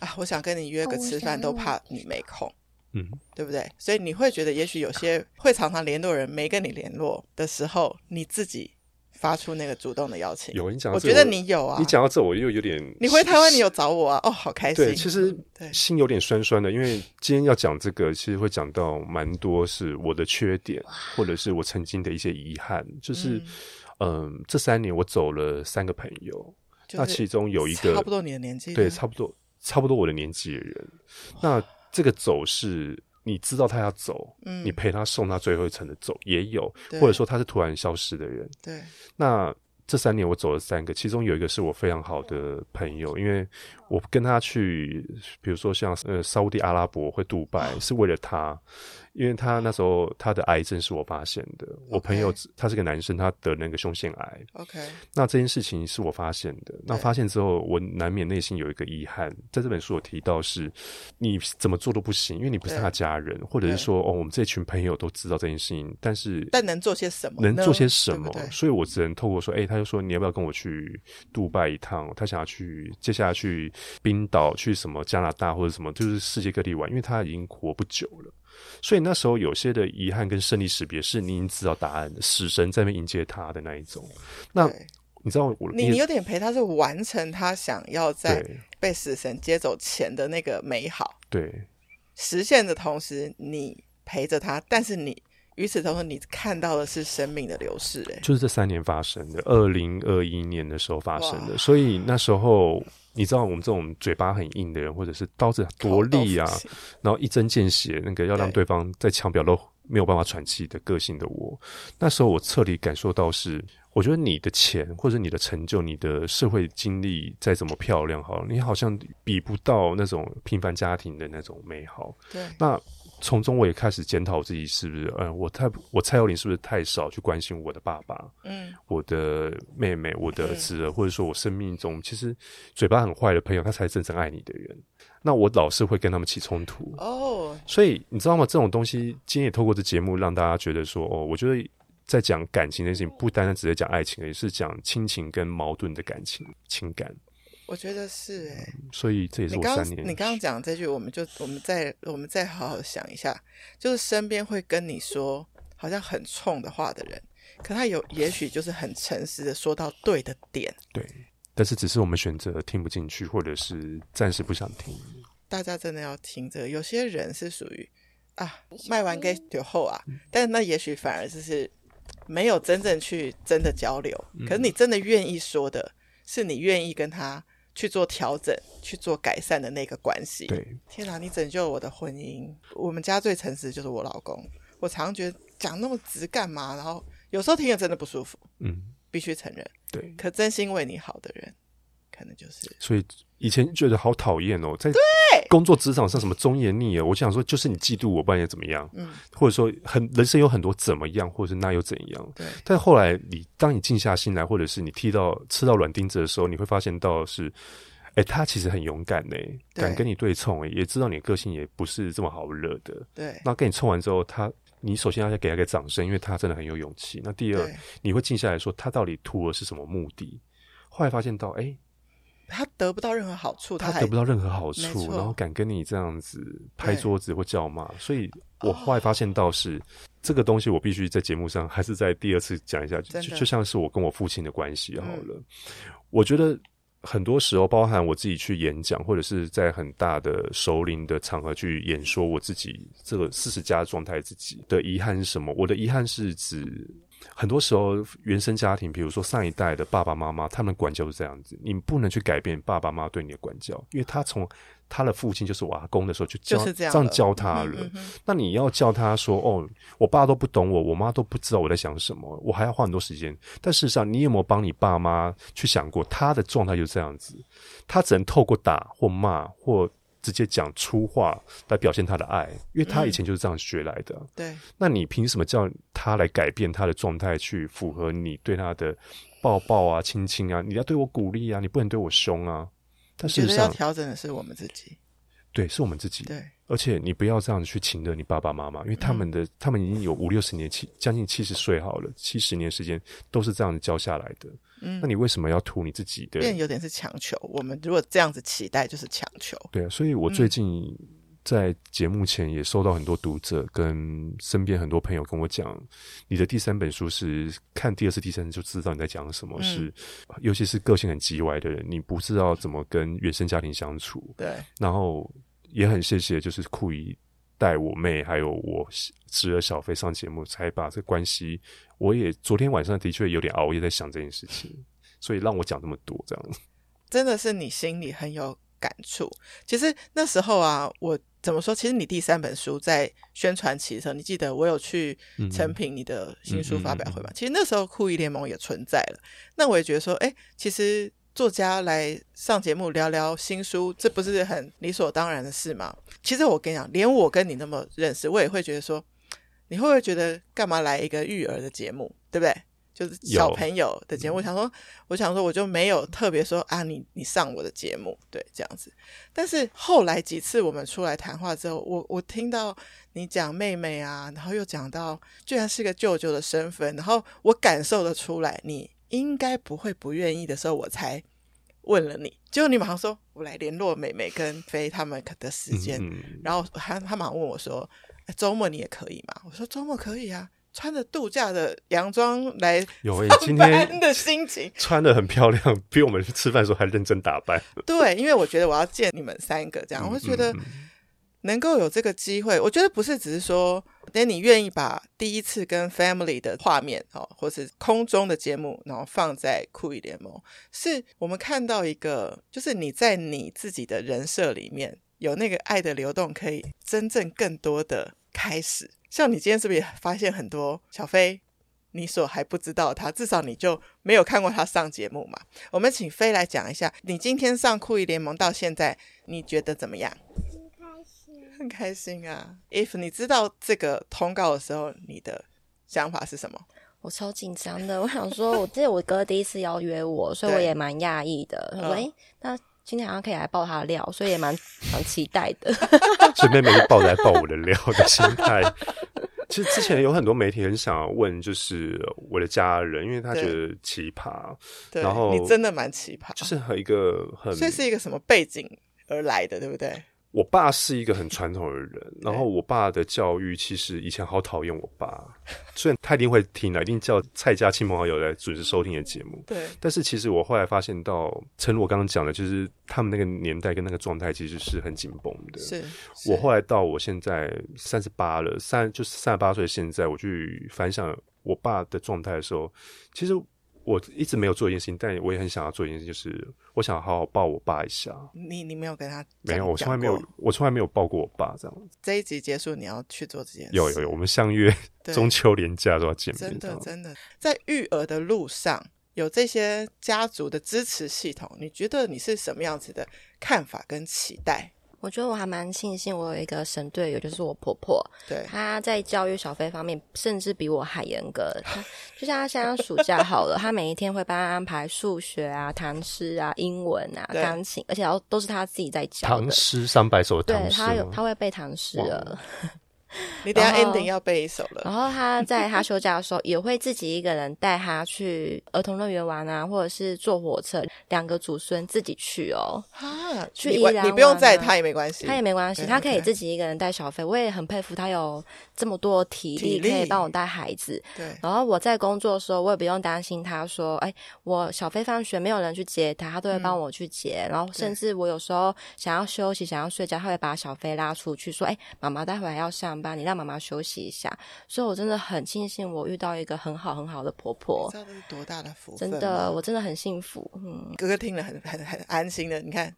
啊，我想跟你约个吃饭，都怕你没空。嗯，对不对？所以你会觉得，也许有些会常常联络人没跟你联络的时候，你自己发出那个主动的邀请。有你讲，我觉得你有啊。你讲到这，我又有点。你回台湾，你有找我啊？哦，好开心。对，其实心有点酸酸的，因为今天要讲这个，其实会讲到蛮多是我的缺点，或者是我曾经的一些遗憾。就是，嗯、呃，这三年我走了三个朋友，那其中有一个差不多你的年纪，对，差不多差不多我的年纪的人，那。这个走是你知道他要走，嗯，你陪他送他最后一程的走也有，或者说他是突然消失的人，对，那。这三年我走了三个，其中有一个是我非常好的朋友，因为我跟他去，比如说像呃沙乌地阿拉伯或杜拜，是为了他，因为他那时候他的癌症是我发现的。我朋友他是个男生，他得那个胸腺癌。OK，那这件事情是我发现的。那发现之后，我难免内心有一个遗憾。在这本书我提到是，你怎么做都不行，因为你不是他家人，或者是说哦，我们这群朋友都知道这件事情，但是但能做些什么？能做些什么？所以我只能透过说，哎，他。就说你要不要跟我去杜拜一趟？他想要去，接下来去冰岛，去什么加拿大或者什么，就是世界各地玩。因为他已经活不久了，所以那时候有些的遗憾跟胜利识别，是你已经知道答案的，死神在那迎接他的那一种。那你知道我，你你有点陪他，是完成他想要在被死神接走前的那个美好，对，实现的同时，你陪着他，但是你。与此同时，你看到的是生命的流逝，哎，就是这三年发生的，二零二一年的时候发生的。所以那时候，你知道我们这种嘴巴很硬的人，或者是刀子多利啊，然后一针见血，那个要让对方在墙表都没有办法喘气的个性的我，那时候我彻底感受到是，我觉得你的钱或者你的成就，你的社会经历再怎么漂亮，好，你好像比不到那种平凡家庭的那种美好。对，那。从中我也开始检讨自己是不是，嗯，我太我蔡祐林是不是太少去关心我的爸爸，嗯，我的妹妹，我的儿子，嗯、或者说我生命中其实嘴巴很坏的朋友，他才是真正爱你的人。那我老是会跟他们起冲突哦，所以你知道吗？这种东西今天也透过这节目让大家觉得说，哦，我觉得在讲感情的事情，不单单只是讲爱情，也是讲亲情跟矛盾的感情情感。我觉得是哎、欸，所以这也是我三年。你刚刚讲这句，我们就我们再我们再好好想一下，就是身边会跟你说好像很冲的话的人，可他有也许就是很诚实的说到对的点。对，但是只是我们选择听不进去，或者是暂时不想听。大家真的要听着，有些人是属于啊卖完给酒后啊，但是那也许反而就是没有真正去真的交流。可是你真的愿意说的，是你愿意跟他。去做调整、去做改善的那个关系。对，天哪，你拯救了我的婚姻。我们家最诚实就是我老公。我常觉得讲那么直干嘛？然后有时候听了真的不舒服。嗯，必须承认。对，可真心为你好的人，可能就是。所以以前觉得好讨厌哦，在工作职场上什么忠言逆耳，我想说就是你嫉妒我，不然怎么样？嗯，或者说很人生有很多怎么样，或者是那又怎样？对。但后来你当你静下心来，或者是你踢到吃到软钉子的时候，你会发现到是，哎、欸，他其实很勇敢呢，敢跟你对冲，哎，也知道你的个性也不是这么好惹的。对。那跟你冲完之后，他你首先要给他一个掌声，因为他真的很有勇气。那第二，你会静下来说，他到底图的是什么目的？后来发现到，哎、欸。他得不到任何好处，他得不到任何好处，然后敢跟你这样子拍桌子或叫骂，所以我后来发现到是、哦、这个东西，我必须在节目上还是在第二次讲一下，就就像是我跟我父亲的关系好了、嗯。我觉得很多时候，包含我自己去演讲，或者是在很大的首领的场合去演说我自己这个四十加状态，自己的遗憾是什么？我的遗憾是指。很多时候，原生家庭，比如说上一代的爸爸妈妈，他们管教是这样子，你不能去改变爸爸妈妈对你的管教，因为他从他的父亲就是我阿公的时候就教、就是、这样，这样教他了、嗯嗯。那你要叫他说：“哦，我爸都不懂我，我妈都不知道我在想什么，我还要花很多时间。”但事实上，你有没有帮你爸妈去想过，他的状态就是这样子，他只能透过打或骂或。直接讲粗话来表现他的爱，因为他以前就是这样学来的。嗯、对，那你凭什么叫他来改变他的状态，去符合你对他的抱抱啊、亲亲啊？你要对我鼓励啊，你不能对我凶啊。但事实上，要调整的是我们自己。对，是我们自己。对，而且你不要这样子去请的你爸爸妈妈，因为他们的、嗯、他们已经有五六十年七将近七十岁好了，七十年时间都是这样子教下来的。嗯，那你为什么要图你自己的？变有点是强求。我们如果这样子期待，就是强求。对啊，所以我最近在节目前也收到很多读者跟身边很多朋友跟我讲，你的第三本书是看第二次、第三次就知道你在讲什么，嗯、是尤其是个性很急歪的人，你不知道怎么跟原生家庭相处。对，然后也很谢谢，就是酷姨带我妹还有我侄儿小飞上节目，才把这关系。我也昨天晚上的确有点熬夜在想这件事情，所以让我讲这么多，这样真的是你心里很有感触。其实那时候啊，我怎么说？其实你第三本书在宣传期的时候，你记得我有去成品你的新书发表会吗？嗯嗯嗯嗯。其实那时候酷姨联盟也存在了。那我也觉得说，哎，其实作家来上节目聊聊新书，这不是很理所当然的事吗？其实我跟你讲，连我跟你那么认识，我也会觉得说。你会不会觉得干嘛来一个育儿的节目，对不对？就是小朋友的节目。我想说，我想说，我就没有特别说啊，你你上我的节目，对，这样子。但是后来几次我们出来谈话之后，我我听到你讲妹妹啊，然后又讲到居然是个舅舅的身份，然后我感受得出来，你应该不会不愿意的时候，我才问了你。结果你马上说，我来联络妹妹跟飞他们的时间，嗯、然后他他马上问我说。周末你也可以吗？我说周末可以啊，穿着度假的洋装来有 诶，今天的心情 穿的很漂亮，比我们吃饭的时候还认真打扮。对，因为我觉得我要见你们三个，这样、嗯、我会觉得能够有这个机会，我觉得不是只是说，等你愿意把第一次跟 family 的画面哦，或是空中的节目，然后放在酷艺联盟，是我们看到一个，就是你在你自己的人设里面有那个爱的流动，可以真正更多的开始。像你今天是不是也发现很多小飞？你所还不知道他，至少你就没有看过他上节目嘛？我们请飞来讲一下，你今天上酷艺联盟到现在，你觉得怎么样？很开心，啊！If 你知道这个通告的时候，你的想法是什么？我超紧张的，我 想说，我记得我哥第一次邀约我，所以我也蛮讶异的。他说：“哎、嗯，那今天好像可以来爆他的料，所以也蛮蛮期待的。”所以妹妹就抱来爆我的料的心态。其实之前有很多媒体很想要问，就是我的家人，因为他觉得奇葩，对，然后你真的蛮奇葩，就是和一个很，所以是一个什么背景而来的，对不对？我爸是一个很传统的人，然后我爸的教育其实以前好讨厌我爸，虽然他一定会听了，一定叫蔡家亲朋好友来准时收听的节目。对，但是其实我后来发现到，诚如我刚刚讲的，就是他们那个年代跟那个状态其实是很紧绷的。是，我后来到我现在三十八了，三就是三十八岁，现在我去反想我爸的状态的时候，其实。我一直没有做一件事情，但我也很想要做一件事情，就是我想好好抱我爸一下。你你没有跟他没有，我从来没有，我从来没有抱过我爸这样子。这一集结束，你要去做这件事。有有有，我们相约中秋连假都要见面。真的真的，在育儿的路上有这些家族的支持系统，你觉得你是什么样子的看法跟期待？我觉得我还蛮庆幸，我有一个神队友，就是我婆婆。对，她在教育小飞方面，甚至比我还严格。她 就像她现在暑假好了，她每一天会帮她安排数学啊、唐诗啊、英文啊、钢琴，而且都都是她自己在教。唐诗三百首唐诗，对，她有，她会背唐诗了。你等下 ending 要背一首了。然后他在他休假的时候，也会自己一个人带他去儿童乐园玩啊，或者是坐火车，两个祖孙自己去哦。啊，去宜兰、啊、你不用载他也没关系，他也没关系，他可以自己一个人带小飞。我也很佩服他有这么多体力，可以帮我带孩子。对。然后我在工作的时候，我也不用担心他说，哎，我小飞放学没有人去接他，他都会帮我去接。嗯、然后甚至我有时候想要休息、想要睡觉，他会把小飞拉出去，说，哎，妈妈待会还要上。帮你让妈妈休息一下，所以我真的很庆幸我遇到一个很好很好的婆婆。知道这是多大的福分？真的，我真的很幸福。嗯，哥哥听了很很很安心的。你看，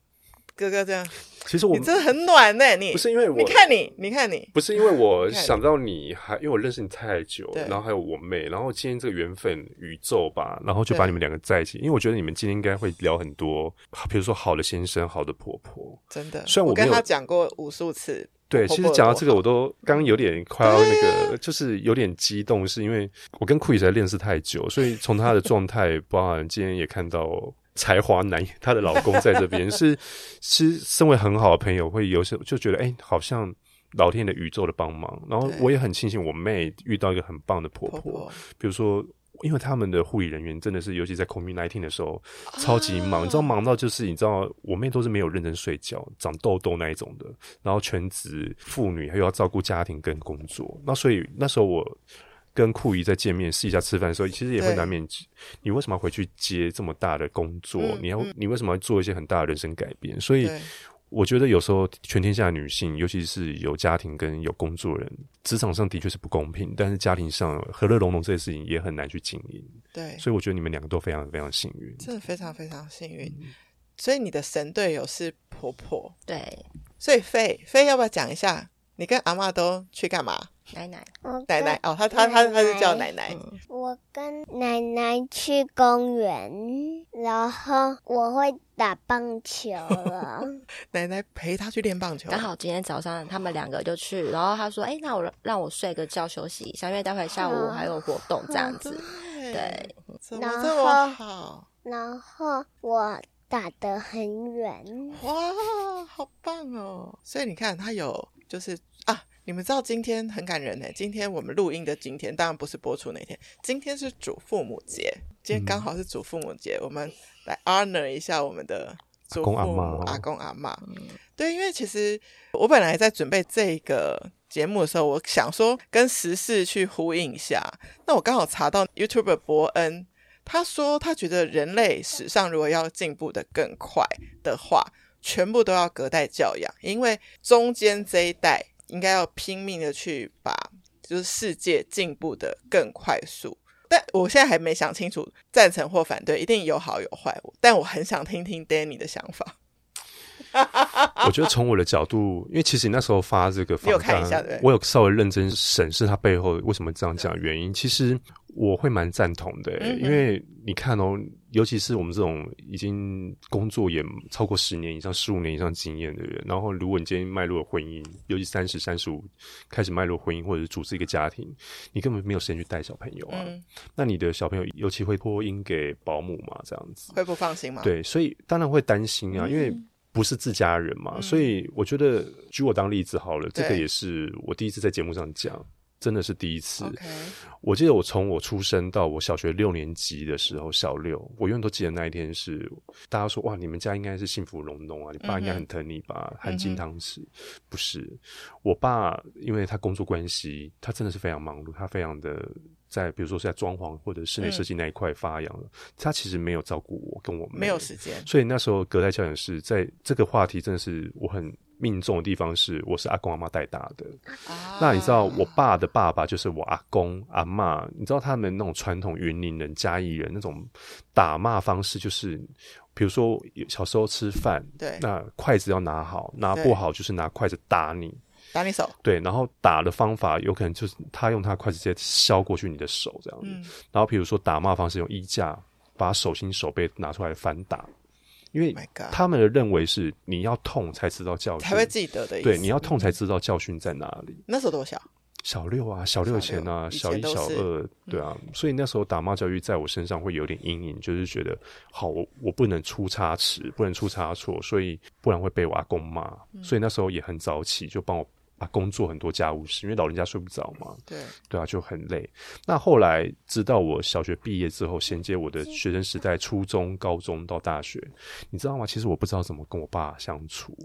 哥哥这样，其实我你真的很暖呢。你不是因为我，你看你，你看你，不是因为我想到你还，因为我认识你太久，然后还有我妹，然后今天这个缘分宇宙吧，然后就把你们两个在一起。因为我觉得你们今天应该会聊很多，比如说好的先生、好的婆婆。真的，虽然我，我跟他讲过无数次。对，其实讲到这个，我都刚有点快要那个，就是有点激动，是因为我跟酷姨实在认识太久，所以从他的 状态，包含今天也看到才华男，她的老公在这边，是 是身为很好的朋友，会有时候就觉得，哎、欸，好像老天的宇宙的帮忙。然后我也很庆幸我妹遇到一个很棒的婆婆，婆婆比如说。因为他们的护理人员真的是，尤其在 COVID-19 的时候，超级忙，你知道忙到就是你知道，我妹都是没有认真睡觉，长痘痘那一种的，然后全职妇女还要照顾家庭跟工作，那所以那时候我跟酷姨在见面试一下吃饭的时候，其实也会难免，你为什么要回去接这么大的工作？你要你为什么要做一些很大的人生改变？所以。我觉得有时候全天下的女性，尤其是有家庭跟有工作人，职场上的确是不公平，但是家庭上和乐融融这些事情也很难去经营。对，所以我觉得你们两个都非常非常幸运，真的非常非常幸运。嗯、所以你的神队友是婆婆，对。所以飞飞要不要讲一下，你跟阿嬷都去干嘛？奶奶，奶奶哦，他他他他是叫奶奶。我跟奶奶去公园，然后我会打棒球了。奶奶陪他去练棒球。刚好今天早上他们两个就去，然后他说：“哎，那我让我睡个觉休息一下，因为待会下午还有活动这样子。”对，怎么这么好？然后我打得很远，哇，好棒哦！所以你看，他有就是啊。你们知道今天很感人呢？今天我们录音的今天，当然不是播出那天。今天是祖父母节，今天刚好是祖父母节，嗯、我们来 honor 一下我们的祖父母阿公阿妈。对，因为其实我本来在准备这个节目的时候，我想说跟时事去呼应一下。那我刚好查到 YouTuber 伯恩，他说他觉得人类史上如果要进步的更快的话，全部都要隔代教养，因为中间这一代应该要拼命的去把，就是世界进步的更快速。但我现在还没想清楚赞成或反对，一定有好有坏。但我很想听听 Danny 的想法。我觉得从我的角度，因为其实你那时候发这个，你有看一下对，我有稍微认真审视他背后为什么这样讲原因。其实我会蛮赞同的，嗯嗯，因为你看哦，尤其是我们这种已经工作也超过十年以上、十五年以上经验的人，然后如果你今天迈入了婚姻，尤其三十、三十五开始迈入婚姻，或者是组织一个家庭，你根本没有时间去带小朋友啊。嗯、那你的小朋友尤其会托婴给保姆嘛，这样子会不放心吗？对，所以当然会担心啊，嗯、因为。不是自家人嘛，嗯、所以我觉得举我当例子好了，这个也是我第一次在节目上讲，真的是第一次。我记得我从我出生到我小学六年级的时候，小六，我永远都记得那一天是大家说哇，你们家应该是幸福隆隆啊，你爸应该很疼你吧，含金汤匙。不是，我爸因为他工作关系，他真的是非常忙碌，他非常的。在比如说是在装潢或者室内设计那一块发扬了，嗯、他其实没有照顾我跟我妹，没有时间，所以那时候隔代教养是在这个话题真的是我很命中的地方是，我是阿公阿妈带大的。啊、那你知道我爸的爸爸就是我阿公阿妈，你知道他们那种传统云林人嘉义人那种打骂方式，就是比如说小时候吃饭，对，那筷子要拿好，拿不好就是拿筷子打你。打你手，对，然后打的方法有可能就是他用他的筷子直接削过去你的手这样子，嗯、然后比如说打骂方式用衣架把手心手背拿出来反打，因为他们的认为是你要痛才知道教训，才会记得的意思，对，你要痛才知道教训在哪里。那时候多小？小六啊，小六前啊，小，小一、小二，对啊，嗯、所以那时候打骂教育在我身上会有点阴影，就是觉得好，我我不能出差池，不能出差错，所以不然会被我阿公骂，嗯、所以那时候也很早起就帮我。把工作很多家务事，因为老人家睡不着嘛。对对啊，就很累。那后来直到我小学毕业之后，衔接我的学生时代，初中、高中到大学，你知道吗？其实我不知道怎么跟我爸相处。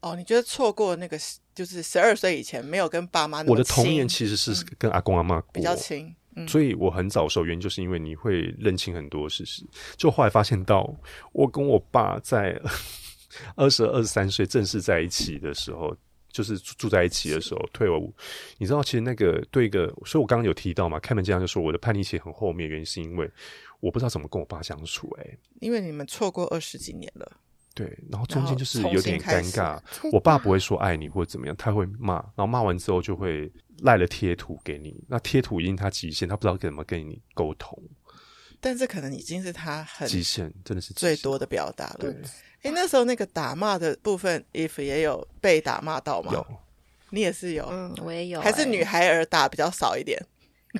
哦，你觉得错过那个就是十二岁以前没有跟爸妈？我的童年其实是跟阿公阿妈、嗯、比较亲，嗯、所以我很早熟，原因就是因为你会认清很多事实。就后来发现到，我跟我爸在 二十二、十三岁正式在一起的时候。就是住在一起的时候，退了伍，你知道，其实那个对一个，所以我刚刚有提到嘛，开门见山就说我的叛逆期很后面，原因是因为我不知道怎么跟我爸相处、欸，哎，因为你们错过二十几年了，对，然后中间就是有点尴尬，我爸不会说爱你或者怎么样，他会骂，然后骂完之后就会赖了贴图给你，那贴图已经他极限，他不知道怎么跟你沟通，但这可能已经是他很极限，真的是最多的表达了。对。哎，那时候那个打骂的部分，if 也有被打骂到吗？有，你也是有，嗯，我也有，还是女孩儿打比较少一点，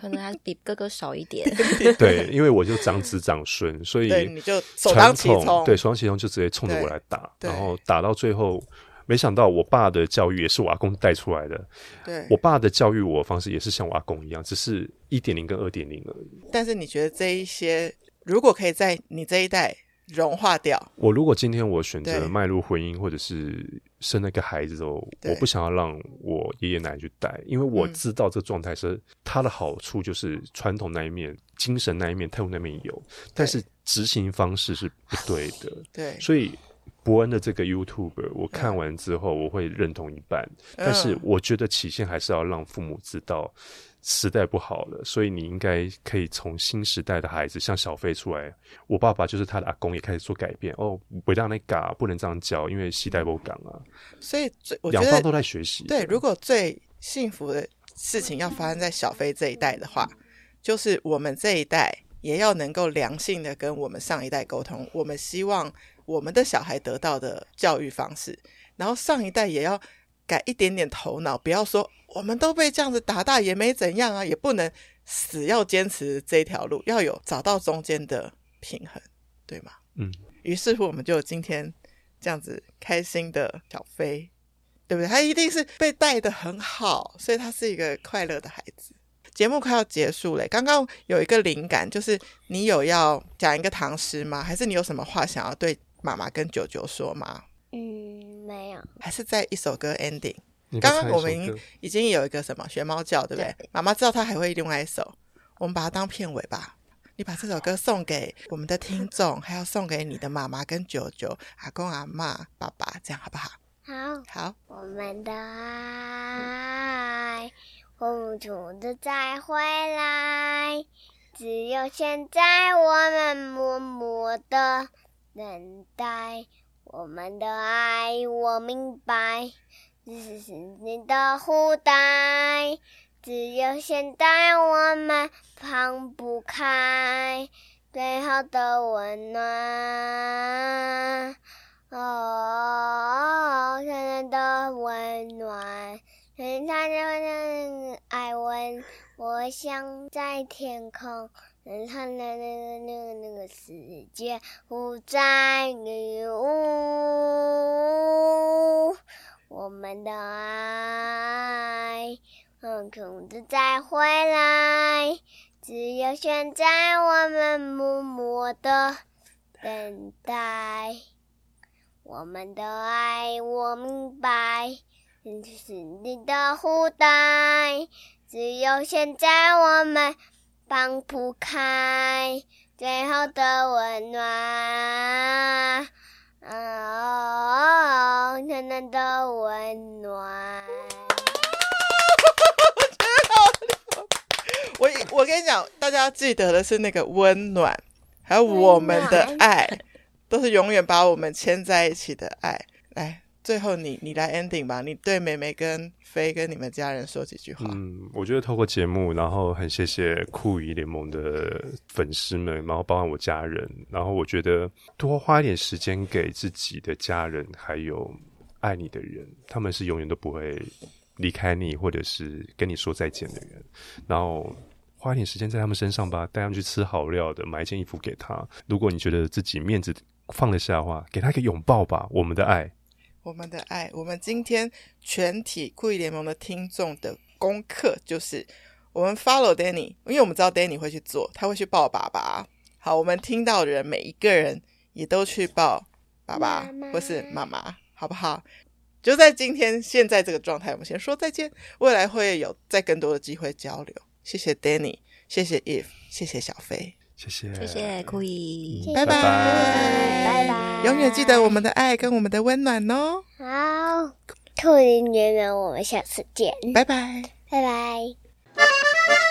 可能还比哥哥少一点。对，因为我就长子长孙，所以你就首当其冲，对，首当其冲就直接冲着我来打，然后打到最后，没想到我爸的教育也是我阿公带出来的。对，我爸的教育我方式也是像我阿公一样，只是一点零跟二点零而已。但是你觉得这一些，如果可以在你这一代？融化掉。我如果今天我选择迈入婚姻，或者是生了个孩子之我不想要让我爷爷奶奶去带，因为我知道这状态是它的好处，就是传统那一面、精神那一面、态度那面有，但是执行方式是不对的。对，所以博恩的这个 YouTube 我看完之后，我会认同一半，但是我觉得起先还是要让父母知道。时代不好了，所以你应该可以从新时代的孩子，像小飞出来。我爸爸就是他的阿公，也开始做改变。哦，不让那嘎，不能这样教，因为时代不港啊。所以最两方都在学习。对，如果最幸福的事情要发生在小飞这一代的话，就是我们这一代也要能够良性的跟我们上一代沟通。我们希望我们的小孩得到的教育方式，然后上一代也要改一点点头脑，不要说。我们都被这样子打大也没怎样啊，也不能死要坚持这条路，要有找到中间的平衡，对吗？嗯。于是乎，我们就今天这样子开心的小飞，对不对？他一定是被带的很好，所以他是一个快乐的孩子。节目快要结束了，刚刚有一个灵感，就是你有要讲一个唐诗吗？还是你有什么话想要对妈妈跟舅舅说吗？嗯，没有。还是在一首歌 ending。刚刚我们已经有一个什么学猫叫，对不对？妈妈知道他还会另外一首，我们把它当片尾吧。你把这首歌送给我们的听众，还要送给你的妈妈跟舅舅、阿公阿妈、爸爸，这样好不好？好，好。我们的爱，无处的再回来，只有现在，我们默默的等待。我们的爱，我明白，这是你的负担。只有现在，我们放不开最后的温暖。哦，甜甜的温暖，甜甜的爱温，我想在天空。能看那那个那个那个世界不再迷雾，我们的爱，很空的再回来，只有现在我们默默的等待，我们的爱我明白，这是你的呼带，只有现在我们。放不开最后的温暖，哦，暖暖的温暖。我我跟你讲，大家记得的是那个温暖，还有我们的爱，都是永远把我们牵在一起的爱。来。最后你，你来 ending 吧。你对妹妹跟飞跟你们家人说几句话。嗯，我觉得透过节目，然后很谢谢酷鱼联盟的粉丝们，然后包括我家人，然后我觉得多花一点时间给自己的家人，还有爱你的人，他们是永远都不会离开你，或者是跟你说再见的人。然后花一点时间在他们身上吧，带他们去吃好料的，买一件衣服给他。如果你觉得自己面子放得下的话，给他一个拥抱吧。我们的爱。我们的爱，我们今天全体酷艺联盟的听众的功课就是，我们 follow Danny，因为我们知道 Danny 会去做，他会去抱爸爸。好，我们听到的人每一个人也都去抱爸爸或是妈妈，好不好？就在今天现在这个状态，我们先说再见，未来会有再更多的机会交流。谢谢 Danny，谢谢 Eve，谢谢小飞。谢谢，谢谢酷姨，拜拜，拜拜，永远记得我们的爱跟我们的温暖哦。好，兔林圆圆，我们下次见，拜拜，拜拜。